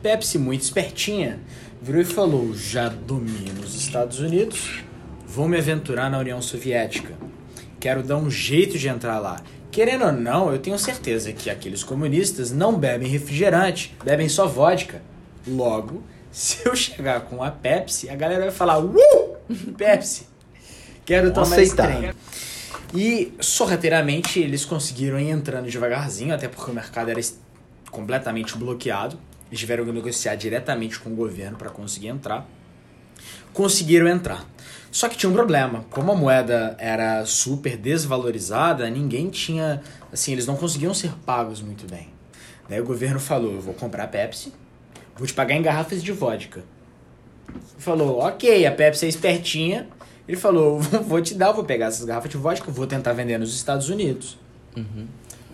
Pepsi, muito espertinha, virou e falou: Já domino os Estados Unidos, vou me aventurar na União Soviética quero dar um jeito de entrar lá. Querendo ou não, eu tenho certeza que aqueles comunistas não bebem refrigerante, bebem só vodka. Logo, se eu chegar com a Pepsi, a galera vai falar: Uh! Pepsi! Quero tomar aceitar. esse trem. E sorrateiramente eles conseguiram ir entrando devagarzinho, até porque o mercado era completamente bloqueado. Eles tiveram que negociar diretamente com o governo para conseguir entrar. Conseguiram entrar. Só que tinha um problema. Como a moeda era super desvalorizada, ninguém tinha. Assim, eles não conseguiam ser pagos muito bem. Daí o governo falou: eu vou comprar a Pepsi, vou te pagar em garrafas de vodka. Falou: ok, a Pepsi é espertinha. Ele falou: vou te dar, vou pegar essas garrafas de vodka, vou tentar vender nos Estados Unidos. Uhum.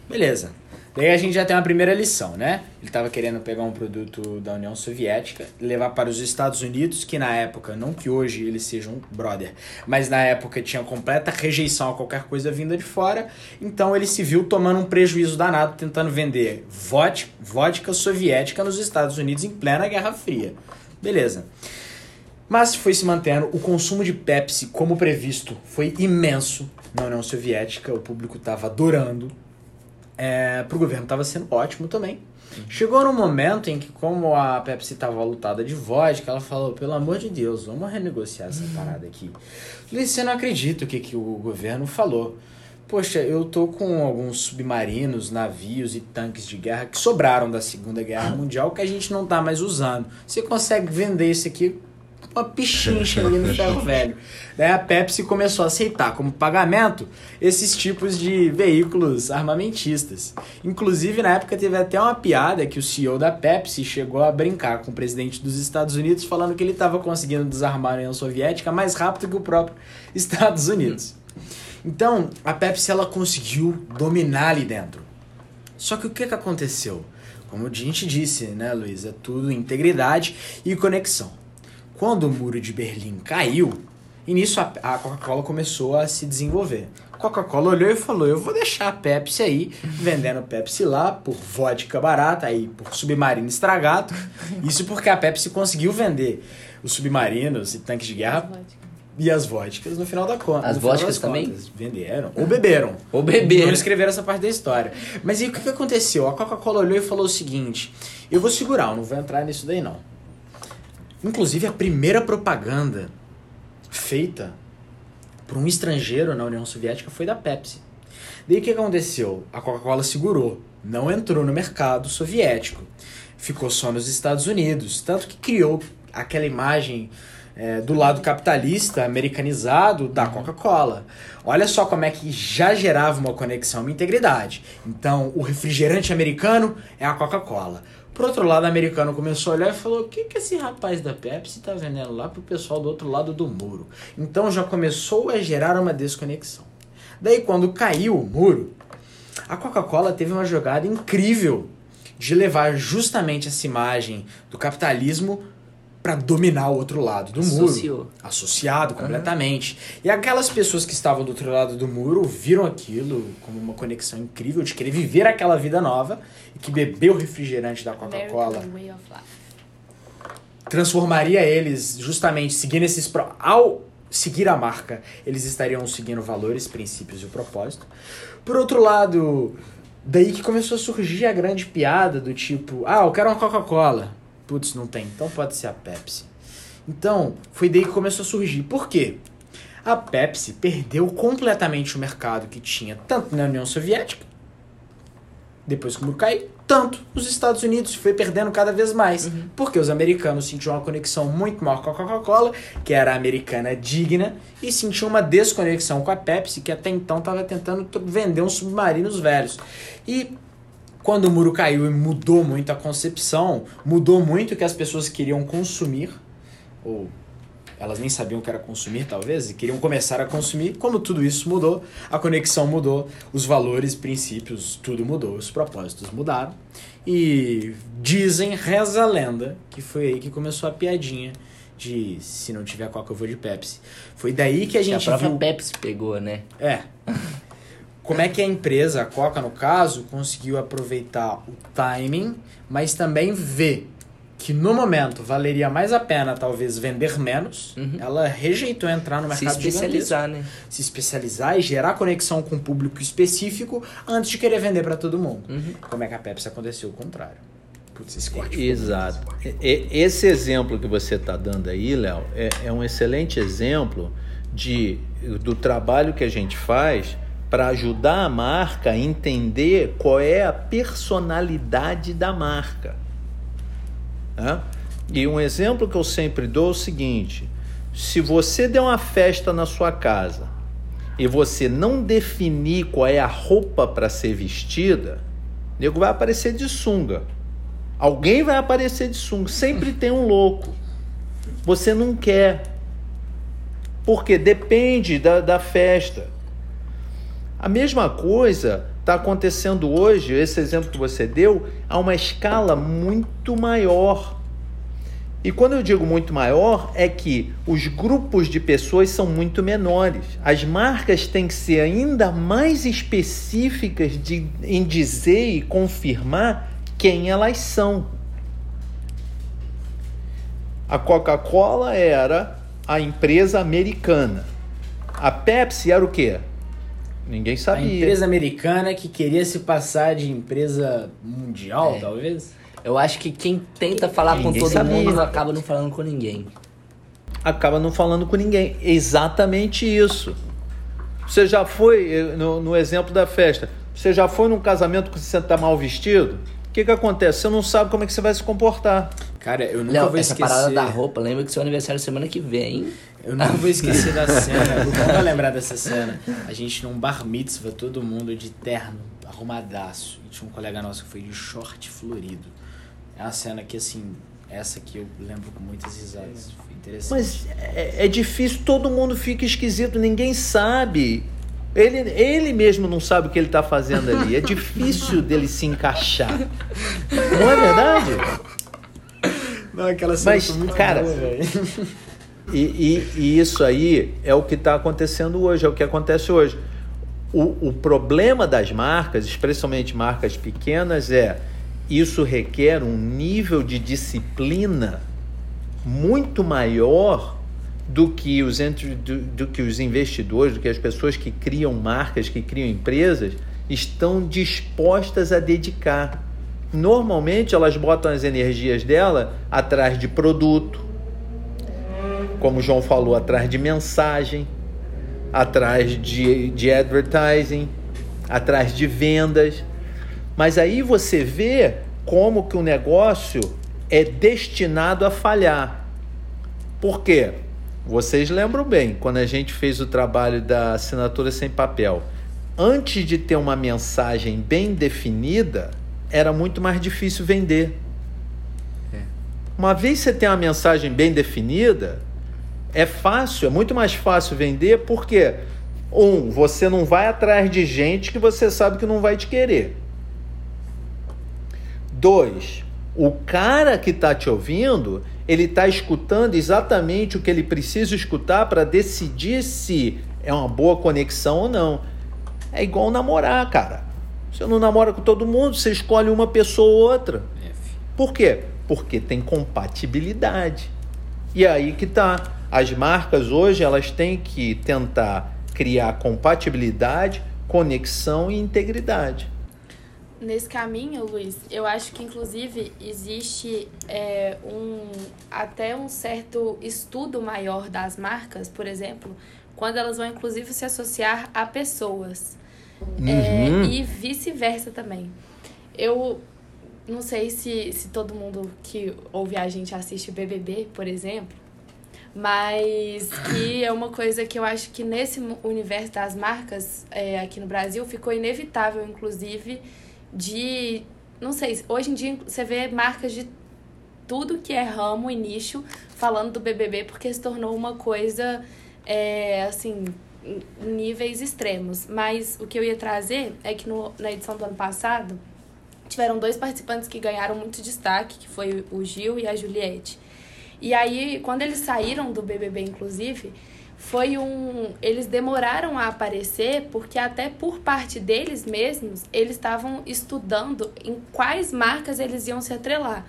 Beleza. Daí a gente já tem uma primeira lição, né? Ele estava querendo pegar um produto da União Soviética, levar para os Estados Unidos, que na época, não que hoje eles sejam brother, mas na época tinha completa rejeição a qualquer coisa vinda de fora, então ele se viu tomando um prejuízo danado tentando vender vodka, vodka soviética nos Estados Unidos em plena Guerra Fria. Beleza. Mas foi se mantendo, o consumo de Pepsi, como previsto, foi imenso na União Soviética, o público estava adorando, é, para o governo estava sendo ótimo também. Chegou num momento em que, como a Pepsi estava lutada de vodka, ela falou: pelo amor de Deus, vamos renegociar essa parada aqui. Você não acredita o que, que o governo falou. Poxa, eu tô com alguns submarinos, navios e tanques de guerra que sobraram da Segunda Guerra Mundial que a gente não tá mais usando. Você consegue vender isso aqui uma pichincha ali no ferro velho. Daí a Pepsi começou a aceitar como pagamento esses tipos de veículos armamentistas. Inclusive, na época teve até uma piada que o CEO da Pepsi chegou a brincar com o presidente dos Estados Unidos, falando que ele estava conseguindo desarmar a União Soviética mais rápido que o próprio Estados Unidos. Então, a Pepsi ela conseguiu dominar ali dentro. Só que o que, que aconteceu? Como a gente disse, né, Luiz? É tudo integridade e conexão. Quando o muro de Berlim caiu, e nisso a, a Coca-Cola começou a se desenvolver. A Coca-Cola olhou e falou: Eu vou deixar a Pepsi aí, vendendo Pepsi lá por vodka barata, aí por submarino estragado. Isso porque a Pepsi conseguiu vender os submarinos e tanques de guerra e as vodkas no final da conta. As vodkas também? Contas, venderam. Ou beberam. Ou beberam. Não escreveram essa parte da história. Mas aí o que, que aconteceu? A Coca-Cola olhou e falou o seguinte: Eu vou segurar, eu não vou entrar nisso daí não. Inclusive, a primeira propaganda feita por um estrangeiro na União Soviética foi da Pepsi. Daí o que aconteceu? A Coca-Cola segurou, não entrou no mercado soviético, ficou só nos Estados Unidos, tanto que criou aquela imagem é, do lado capitalista, americanizado da Coca-Cola. Olha só como é que já gerava uma conexão, uma integridade. Então, o refrigerante americano é a Coca-Cola. Por outro lado, o americano começou a olhar e falou: o que, que esse rapaz da Pepsi está vendendo lá pro pessoal do outro lado do muro? Então já começou a gerar uma desconexão. Daí, quando caiu o muro, a Coca-Cola teve uma jogada incrível de levar justamente essa imagem do capitalismo para dominar o outro lado do Associou. muro. Associado completamente. Uhum. E aquelas pessoas que estavam do outro lado do muro viram aquilo como uma conexão incrível de querer viver aquela vida nova e que beber o refrigerante da Coca-Cola transformaria eles justamente seguindo esses pro... ao seguir a marca, eles estariam seguindo valores, princípios e o propósito. Por outro lado, Daí que começou a surgir a grande piada do tipo, ah, eu quero uma Coca-Cola. Putz, não tem, então pode ser a Pepsi. Então, foi daí que começou a surgir. Por quê? A Pepsi perdeu completamente o mercado que tinha tanto na União Soviética, depois que o muro caiu, tanto nos Estados Unidos, foi perdendo cada vez mais. Uhum. Porque os americanos sentiam uma conexão muito maior com a Coca-Cola, que era a americana digna, e sentiam uma desconexão com a Pepsi, que até então estava tentando vender uns submarinos velhos. E quando o muro caiu e mudou muito a concepção, mudou muito o que as pessoas queriam consumir, ou elas nem sabiam o que era consumir, talvez, e queriam começar a consumir. Como tudo isso mudou, a conexão mudou, os valores, princípios, tudo mudou, os propósitos mudaram. E dizem, reza a lenda, que foi aí que começou a piadinha de se não tiver Coca eu vou de Pepsi. Foi daí que a Que a gente própria viu... Pepsi pegou, né? É. Como é que a empresa, a Coca no caso, conseguiu aproveitar o timing, mas também ver que no momento valeria mais a pena talvez vender menos. Uhum. Ela rejeitou entrar no Se mercado especializar, né? se especializar e gerar conexão com um público específico antes de querer vender para todo mundo. Uhum. Como é que a Pepsi aconteceu o contrário? Putz, esse corte Exato. E- e- Esse exemplo que você está dando aí, Léo, é, é um excelente exemplo de, do trabalho que a gente faz para ajudar a marca a entender qual é a personalidade da marca. Tá? E um exemplo que eu sempre dou é o seguinte: se você der uma festa na sua casa e você não definir qual é a roupa para ser vestida, o nego vai aparecer de sunga. Alguém vai aparecer de sunga. Sempre tem um louco. Você não quer. Porque depende da, da festa. A mesma coisa está acontecendo hoje, esse exemplo que você deu, a uma escala muito maior. E quando eu digo muito maior, é que os grupos de pessoas são muito menores. As marcas têm que ser ainda mais específicas de, em dizer e confirmar quem elas são. A Coca-Cola era a empresa americana. A Pepsi era o quê? Ninguém A sabia. empresa americana que queria se passar de empresa mundial, É. talvez. Eu acho que quem tenta falar com Ninguém todo sabia. mundo acaba não falando com ninguém. acaba não falando com ninguém. Exatamente isso. Você já foi, eh, no, no exemplo da festa, você já foi num casamento que você está mal vestido? O que, que acontece? Você não sabe como é que você vai se comportar. Cara, eu nunca Léo, vou essa esquecer. parada da roupa, lembra que seu aniversário é semana que vem. Eu nunca vou esquecer da cena. Eu nunca vou lembrar dessa cena. A gente num bar mitzvah, todo mundo de terno, arrumadaço. E tinha um colega nosso que foi de short florido. É uma cena que, assim, essa que eu lembro com muitas risadas. Foi interessante. Mas é, é difícil, todo mundo fica esquisito, ninguém sabe. Ele, ele mesmo não sabe o que ele está fazendo ali. É difícil dele se encaixar. Não é verdade? Não, aquela cena Mas, muito cara, boa. E, e- e isso aí é o que está acontecendo hoje, é o que acontece hoje. O, o problema das marcas, especialmente marcas pequenas, é isso requer um nível de disciplina muito maior do que os entre, do, do que os investidores, do que as pessoas que criam marcas, que criam empresas, estão dispostas a dedicar. Normalmente elas botam as energias dela atrás de produto, como João falou, atrás de mensagem, atrás de, de advertising, atrás de vendas. Mas aí você vê como que o negócio é destinado a falhar. Por quê? Vocês lembram bem, quando a gente fez o trabalho da assinatura sem papel, antes de ter uma mensagem bem definida, era muito mais difícil vender. Uma vez você tem uma mensagem bem definida, é fácil, é muito mais fácil vender, porque um, você não vai atrás de gente que você sabe que não vai te querer. Dois, o cara que está te ouvindo, ele está escutando exatamente o que ele precisa escutar para decidir se é uma boa conexão ou não. É igual namorar, cara. Você não namora com todo mundo, você escolhe uma pessoa ou outra. F. Por quê? Porque tem compatibilidade. E aí que tá. As marcas hoje elas têm que tentar criar compatibilidade, conexão e integridade. nesse caminho, Luiz, eu acho que inclusive existe é, um até um certo estudo maior das marcas, por exemplo, quando elas vão inclusive se associar a pessoas. É, Uhum. e vice-versa também. Eu não sei se, se todo mundo que ouve a gente assiste BBB, por exemplo, mas que é uma coisa que eu acho que nesse universo das marcas é, aqui no Brasil ficou inevitável, inclusive, de. Não sei, hoje em dia você vê marcas de tudo que é ramo e nicho falando do BBB porque se tornou uma coisa, é, assim, níveis extremos. Mas o que eu ia trazer é que no, na edição do ano passado tiveram dois participantes que ganharam muito destaque, que foi o Gil e a Juliette. E aí, quando eles saíram do BBB, inclusive, foi um. Eles demoraram a aparecer porque, até por parte deles mesmos, eles estavam estudando em quais marcas eles iam se atrelar.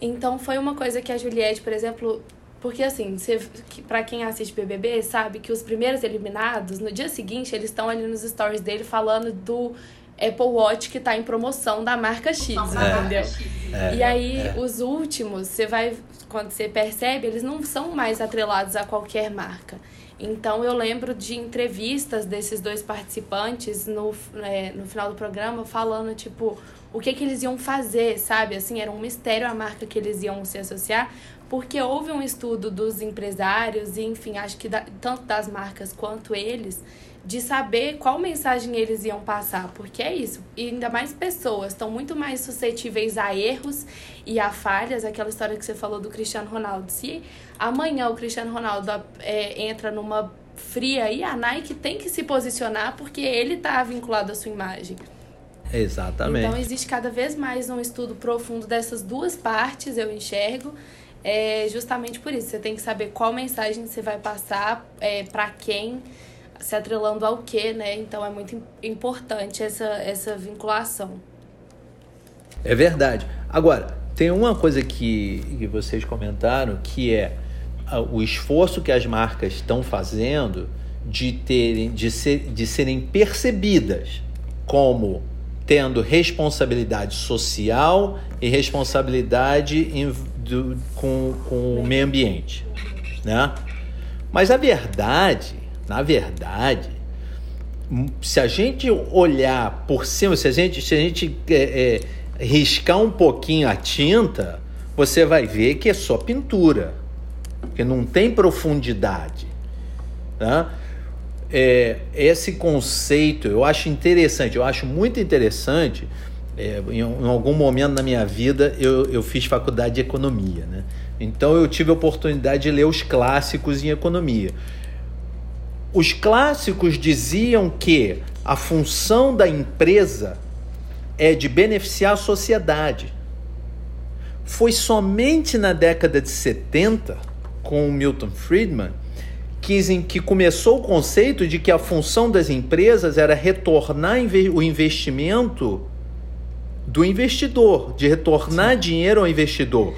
Então, foi uma coisa que a Juliette, por exemplo. Porque, assim, você, pra quem assiste BBB, sabe que os primeiros eliminados, no dia seguinte, eles estão ali nos stories dele falando do Apple Watch que tá em promoção da marca X, entendeu? É, E aí, é. os últimos, você vai. Quando você percebe, eles não são mais atrelados a qualquer marca. Então, eu lembro de entrevistas desses dois participantes no, é, no final do programa falando, tipo, o que, que eles iam fazer, sabe? Assim, era um mistério a marca que eles iam se associar, porque houve um estudo dos empresários, e enfim, acho que da- tanto das marcas quanto eles, de saber qual mensagem eles iam passar, porque é isso. E ainda mais pessoas estão muito mais suscetíveis a erros e a falhas, aquela história que você falou do Cristiano Ronaldo. Se amanhã o Cristiano Ronaldo é, entra numa fria aí, a Nike tem que se posicionar porque ele tá vinculado à sua imagem. Exatamente. Então existe cada vez mais um estudo profundo dessas duas partes, eu enxergo. É justamente por isso, você tem que saber qual mensagem você vai passar, é, para quem, se atrelando ao que, né? Então é muito im- importante essa, essa vinculação. É verdade. Agora, tem uma coisa que, que vocês comentaram que é o esforço que as marcas estão fazendo de terem de, ser, de serem percebidas como tendo responsabilidade social e responsabilidade do- com, com o meio ambiente, né? Mas a verdade, na verdade, se a gente olhar por cima, se a gente, se a gente é, é, riscar um pouquinho a tinta, você vai ver que é só pintura, que não tem profundidade. Tá? É, esse conceito eu acho interessante, eu acho muito interessante. É, em, em algum momento na minha vida eu, eu fiz faculdade de economia, né? Então eu tive a oportunidade de ler os clássicos em economia. Os clássicos diziam que a função da empresa é de beneficiar a sociedade. Foi somente na década de 70, com o Milton Friedman, que, que começou o conceito de que a função das empresas era retornar o investimento do investidor, de retornar dinheiro ao investidor.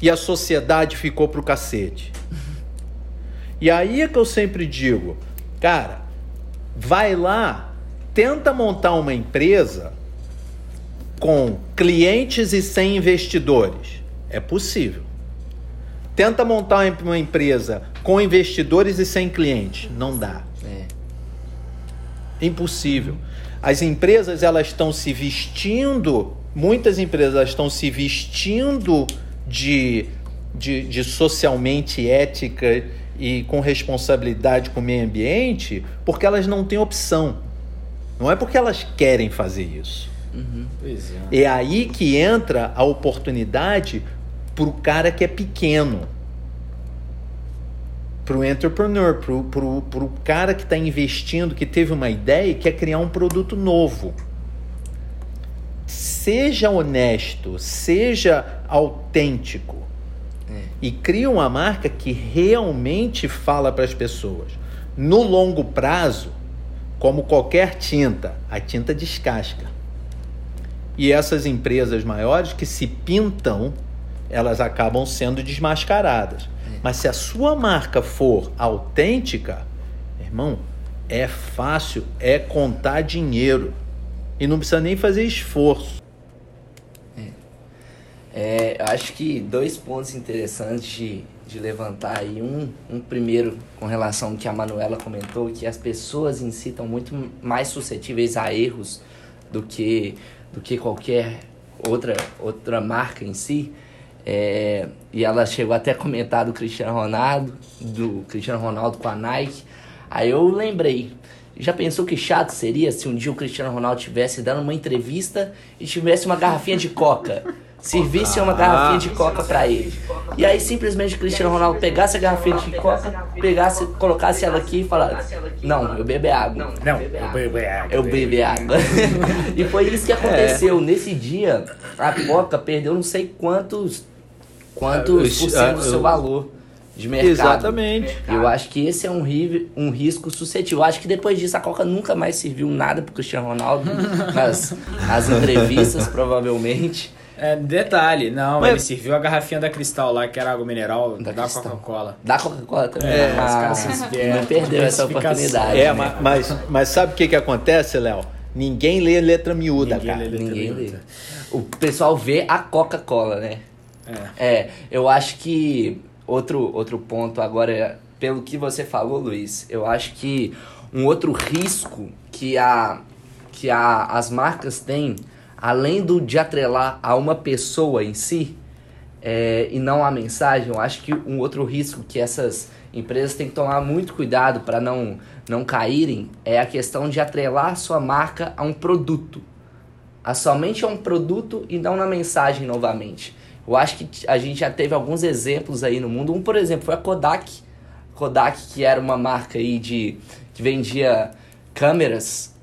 E a sociedade ficou pro cacete. E aí é que eu sempre digo, cara, vai lá, tenta montar uma empresa com clientes e sem investidores. É possível. Tenta montar uma empresa com investidores e sem clientes. Não dá. É. Impossível. As empresas elas estão se vestindo, muitas empresas elas estão se vestindo de, de, de socialmente ética e com responsabilidade com o meio ambiente porque elas não têm opção. Não é porque elas querem fazer isso. Pois é. É aí que entra a oportunidade para o cara que é pequeno. Para o entrepreneur, para o cara que está investindo, que teve uma ideia e quer criar um produto novo. Seja honesto, seja autêntico e crie uma marca que realmente fala para as pessoas. No longo prazo, como qualquer tinta, a tinta descasca. E essas empresas maiores que se pintam, elas acabam sendo desmascaradas. Mas se a sua marca for autêntica, irmão, é fácil, é contar dinheiro. E não precisa nem fazer esforço. É, eu acho que dois pontos interessantes de, de levantar aí. Um, um primeiro com relação ao que a Manuela comentou, que as pessoas em si estão muito mais suscetíveis a erros do que, do que qualquer outra, outra marca em si. É, e ela chegou até a comentar do Cristiano Ronaldo, do Cristiano Ronaldo com a Nike. Aí eu lembrei, já pensou que chato seria se um dia o Cristiano Ronaldo tivesse dando uma entrevista e tivesse uma garrafinha de coca? Servisse uma garrafinha de coca pra ele. E aí simplesmente o Cristiano Ronaldo pegasse a garrafinha de coca, pegasse, colocasse ela aqui e falasse: Não, eu bebo água. Não, eu bebo água. Eu bebo água. e foi isso que aconteceu. Nesse dia, a Coca perdeu não sei quantos quantos por cento do seu valor de mercado. Exatamente. Eu acho que esse é um, ri- um risco suscetível. Eu acho que depois disso a Coca nunca mais serviu nada pro Cristiano Ronaldo nas, nas entrevistas, provavelmente. É, detalhe, não, Mas- ele serviu a garrafinha da Cristal lá, que era água mineral, Da da. Coca-Cola. Da Coca-Cola também. É, os ah, não perdeu essa oportunidade. É, né? ma- mas, mas sabe o que, que acontece, Léo? Ninguém lê letra miúda, Ninguém cara. lê letra Ninguém miúda. lê. O pessoal vê a Coca-Cola, né? É. É, eu acho que outro, outro ponto agora, pelo que você falou, Luiz, eu acho que um outro risco que, a, que a, as marcas têm, além do de atrelar a uma pessoa em si, é, e não a mensagem, eu acho que um outro risco que essas empresas têm que tomar muito cuidado para não, não caírem é a questão de atrelar sua marca a um produto a somente a um produto e não na mensagem novamente. Eu acho que a gente já teve alguns exemplos aí no mundo. Um, por exemplo, foi a Kodak. Kodak, que era uma marca aí de que vendia câmeras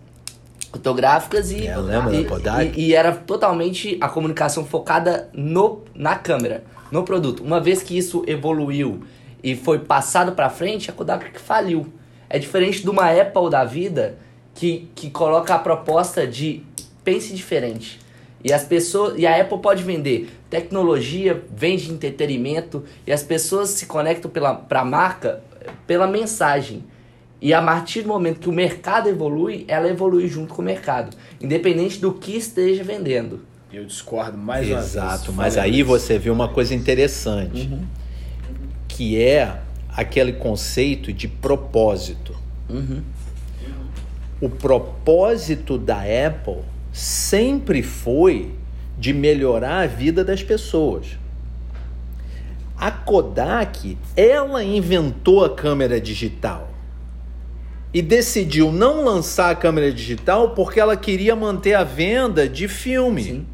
fotográficas e, É, da Kodak? e, e era totalmente a comunicação focada no, na câmera, no produto. Uma vez que isso evoluiu e foi passado para frente, a Kodak faliu. É diferente de uma Apple da vida que, que coloca a proposta de pense diferente. E as pessoas, e a Apple pode vender tecnologia, vende entretenimento e as pessoas se conectam pela pra marca pela mensagem. E a partir do momento que o mercado evolui, ela evolui junto com o mercado, independente do que esteja vendendo. Eu discordo mais uma vez. Exato, mas aí isso. você vê uma coisa interessante, Uhum. que é aquele conceito de propósito. Uhum. O propósito da Apple sempre foi de melhorar a vida das pessoas. A Kodak, ela inventou a câmera digital e decidiu não lançar a câmera digital porque ela queria manter a venda de filme. Sim.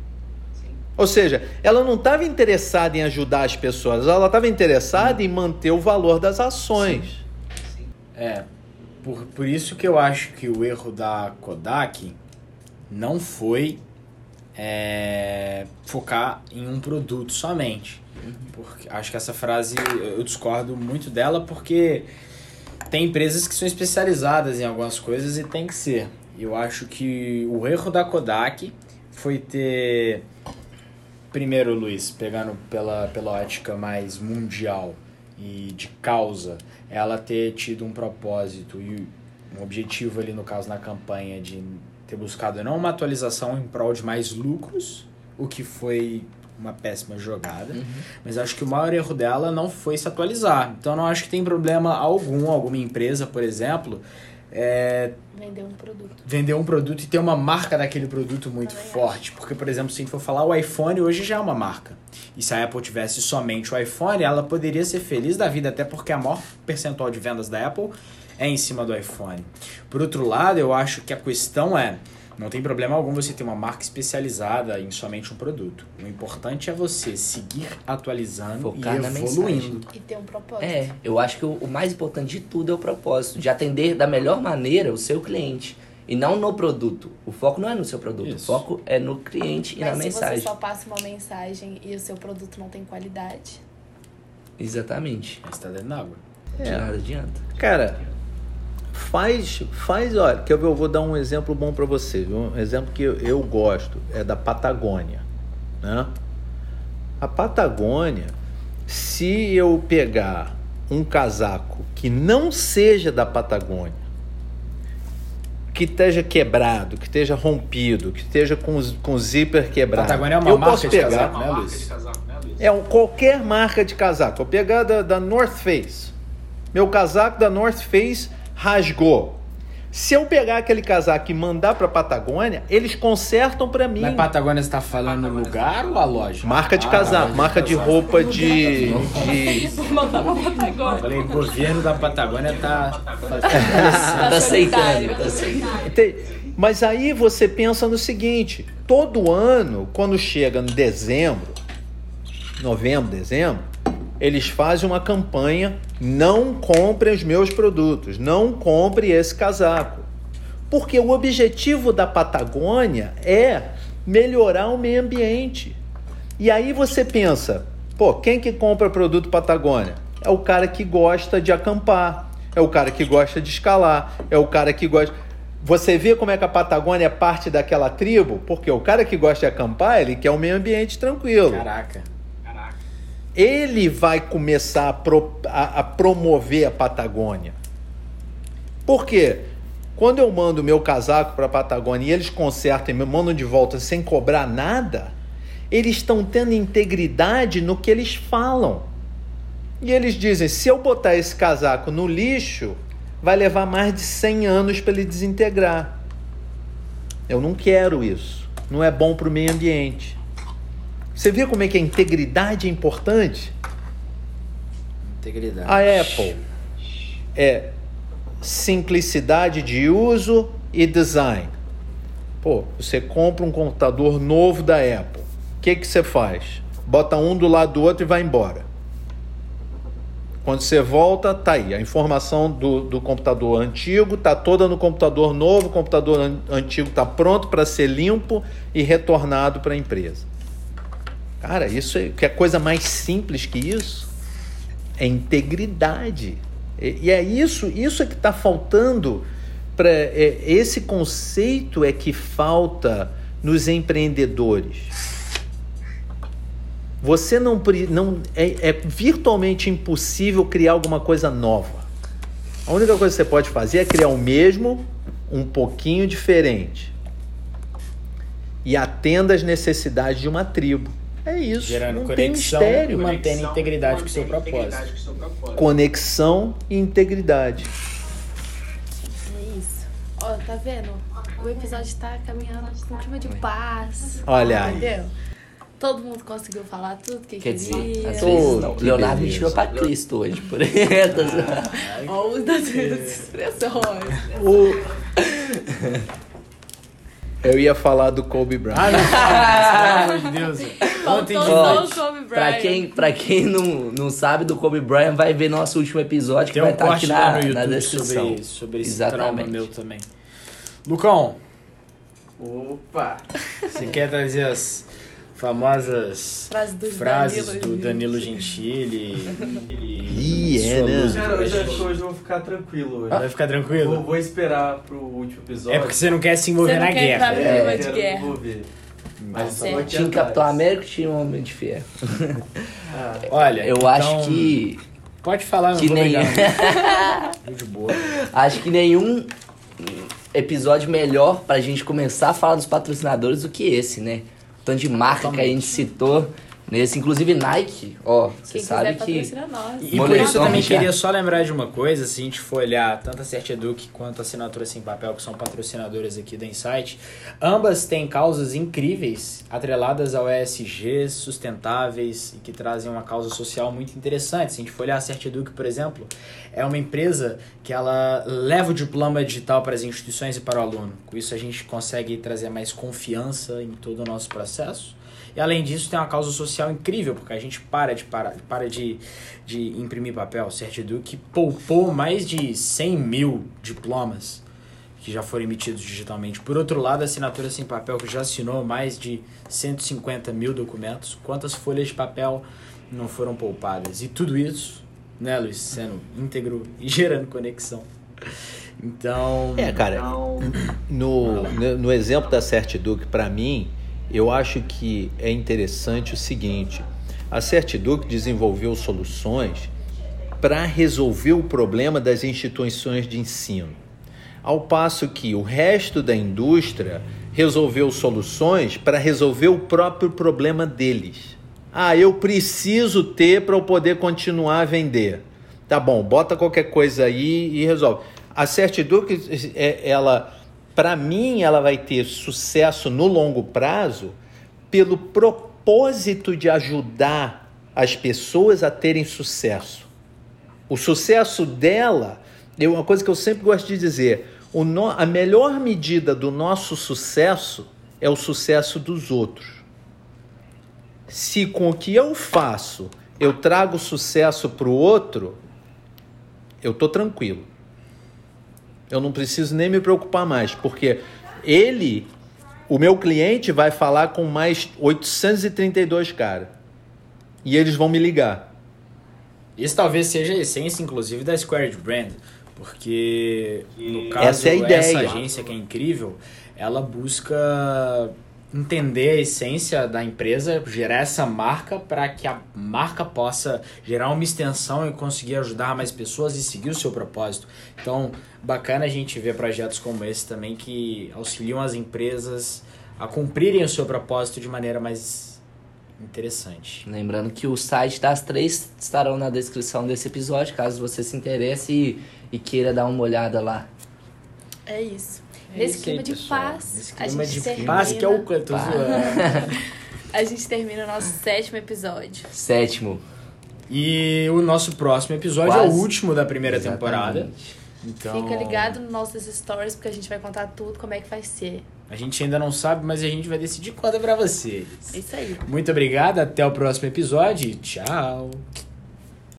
Ou seja, ela não estava interessada em ajudar as pessoas, ela estava interessada em manter o valor das ações. É, por, por isso que eu acho que o erro da Kodak não foi é, focar em um produto somente. Porque acho que essa frase eu discordo muito dela porque tem empresas que são especializadas em algumas coisas e tem que ser. Eu acho que o erro da Kodak foi ter primeiro, Luiz, pegando pela, pela ótica mais mundial e de causa, ela ter tido um propósito e um objetivo ali, no caso, na campanha, de ter buscado não uma atualização em prol de mais lucros, o que foi uma péssima jogada, mas acho que o maior erro dela não foi se atualizar. Então, não acho que tem problema algum, alguma empresa, por exemplo, é, Vender um produto. vender um produto e ter uma marca daquele produto muito Também forte. Porque, por exemplo, se a gente for falar, o iPhone hoje já é uma marca. E se a Apple tivesse somente o iPhone, ela poderia ser feliz da vida, até porque a maior percentual de vendas da Apple é em cima do iPhone. Por outro lado, eu acho que a questão é. Não tem problema algum você ter uma marca especializada em somente um produto. O importante é você seguir atualizando Focar e na evoluindo. E ter um propósito. É, eu acho que o, o mais importante de tudo é o propósito, de atender da melhor maneira o seu cliente. E não no produto. O foco não é no seu produto, Isso. o foco é no cliente e Mas na se mensagem. você só passa uma mensagem e o seu produto não tem qualidade, Exatamente. Mas tá dentro d'água. De É. nada adianta. Cara, faz, faz, olha, que eu vou- dar um exemplo bom para você, viu? um exemplo que eu, eu gosto, é da Patagônia, né? A Patagônia, se eu pegar um casaco que não seja da Patagônia, que esteja quebrado, que esteja rompido, que esteja com, com zíper quebrado. Patagônia é uma eu marca posso de pegar. casaco, né, Luiz? É um- qualquer marca de casaco. Eu pegar da, da North Face. Meu casaco da North Face rasgou. Se eu pegar aquele casaco e mandar para Patagônia, eles consertam para mim. Mas Patagônia você tá falando no lugar ou a loja? Marca de Ah, casaco, marca de roupa de, de Mandar pra Patagônia. Falei, o governo da Patagônia tá. Tá aceitando, tá aceitando. Ente- Mas aí você pensa no seguinte: todo ano, quando chega em dezembro, novembro, dezembro, eles fazem uma campanha: não compre os meus produtos, não compre esse casaco. Porque o objetivo da Patagônia é melhorar o meio ambiente. E aí você pensa, pô, quem que compra produto Patagônia? É o cara que gosta de acampar, é o cara que gosta de escalar, é o cara que gosta. Você vê como é que a Patagônia é parte daquela tribo? Porque o cara que gosta de acampar, ele quer um meio ambiente tranquilo. Caraca. Ele vai começar a, pro- a- a promover a Patagônia. Por quê? Quando eu mando meu casaco para a Patagônia e eles consertam e me mandam de volta sem cobrar nada, eles estão tendo integridade no que eles falam. E eles dizem: se eu botar esse casaco no lixo, vai levar mais de 100 anos para ele desintegrar. Eu não quero isso. Não é bom para o meio ambiente. Você vê como é que a integridade é importante? Integridade. A Apple é simplicidade de uso e design. Pô, você compra um computador novo da Apple. O que, que você faz? Bota um do lado do outro e vai embora. Quando você volta, tá aí. A informação do, do computador antigo tá toda no computador novo. O computador an- antigo tá pronto para ser limpo e retornado para a empresa. Cara, isso é que é coisa mais simples que isso é integridade. E, e é isso, isso é que está faltando para esse conceito é que falta nos empreendedores. Você não, não é, é virtualmente impossível criar alguma coisa nova. A única coisa que você pode fazer é criar o mesmo, um pouquinho diferente. E atenda às necessidades de uma tribo. É isso. Gerando não tem conexão mistério. e mantendo integridade com o seu propósito. Conexão e integridade. É isso. Ó, tá vendo? O episódio tá caminhando com um clima de paz. Olha aí. Entendeu? Todo mundo conseguiu falar tudo que Quer dizer, queria. às Tô- vezes não. que Leonardo me tirou pra Cristo hoje, por exemplo. Ó, o uso das expressões. O... Eu ia falar do Kobe Bryant. Ah, não fala, pelo amor de Deus. Ontem de noite. Pra Bryant. quem, pra quem não, não sabe do Kobe Bryant, vai ver nosso último episódio que Tem vai um estar aqui corte lá na, no na YouTube descrição. sobre, sobre esse trauma Exatamente. meu também. Lucão, Opa! você quer trazer as famosas Frases do frases Danilo do Gentili. Danilo Gentili? Ih, é, né? Cara, hoje hoje? acho que hoje eu vou ficar tranquilo hoje. Vai ficar Vou, tranquilo? vou esperar pro último episódio. É porque você não quer se envolver Você não na quer entrar guerra. no É, de quero guerra. envolver. Mas só certo. aqui Tinha. Capitão América e tinha um Homem de Ferro. Ah, Olha, Eu então, acho que. Pode falar, não que vou nem- não. De boa. Acho que nenhum episódio melhor pra gente começar a falar dos patrocinadores do que esse, né? Tanto de marca que a gente citou nesse, inclusive Nike, ó, você Quem sabe quiser que. patrocina nós. E por isso eu também queria só lembrar de uma coisa, se a gente for olhar tanto a Certeduc quanto a Assinatura Sem Papel, que são patrocinadoras aqui da Insight, ambas têm causas incríveis, atreladas ao ESG, sustentáveis e que trazem uma causa social muito interessante. Se a gente for olhar a Certeduc, por exemplo, é uma empresa que ela leva o diploma digital para as instituições e para o aluno. Com isso a gente consegue trazer mais confiança em todo o nosso processo. E além disso, tem uma causa social incrível, porque a gente para de, para, para de, de imprimir papel. O Certiduc poupou mais de 100 mil diplomas que já foram emitidos digitalmente. Por outro lado, a assinatura sem papel, que já assinou mais de 150 mil documentos. Quantas folhas de papel não foram poupadas? E tudo isso, né, Luiz, sendo íntegro e gerando conexão. Então. É, cara, no, no, no exemplo da Certiduc, para mim, eu acho que é interessante o seguinte: a Certiduc desenvolveu soluções para resolver o problema das instituições de ensino. Ao passo que o resto da indústria resolveu soluções para resolver o próprio problema deles. Ah, eu preciso ter para eu poder continuar a vender. Tá bom, bota qualquer coisa aí e resolve. A Certitude, é, ela, para mim, ela vai ter sucesso no longo prazo pelo propósito de ajudar as pessoas a terem sucesso. O sucesso dela é uma coisa que eu sempre gosto de dizer. No, a melhor medida do nosso sucesso é o sucesso dos outros. Se com o que eu faço eu trago sucesso para o outro, eu tô tranquilo. Eu não preciso nem me preocupar mais, porque ele, o meu cliente, vai falar com mais 832 caras. E eles vão me ligar. Isso talvez seja a essência, inclusive, da Squared Brand. Porque, no caso, Essa é a ideia. essa agência que é incrível, ela busca entender a essência da empresa, gerar essa marca para que a marca possa gerar uma extensão e conseguir ajudar mais pessoas e seguir o seu propósito. Então, bacana a gente ver projetos como esse também que auxiliam as empresas a cumprirem o seu propósito de maneira mais interessante. Lembrando que o site das três estarão na descrição desse episódio, caso você se interesse e, e queira dar uma olhada lá. É isso. É Nesse isso aí, clima de pessoal. paz, Nesse a clima gente de termina, paz que é o que eu tô Paz. zoando. a gente termina o nosso sétimo episódio. Sétimo. E o nosso próximo episódio é Quase. o último da primeira Exatamente. temporada. Então, Fica ligado nos nossos stories, porque a gente vai contar tudo, como é que vai ser. A gente ainda não sabe, mas a gente vai decidir quando é pra vocês. É isso aí. Muito obrigado, até o próximo episódio e tchau.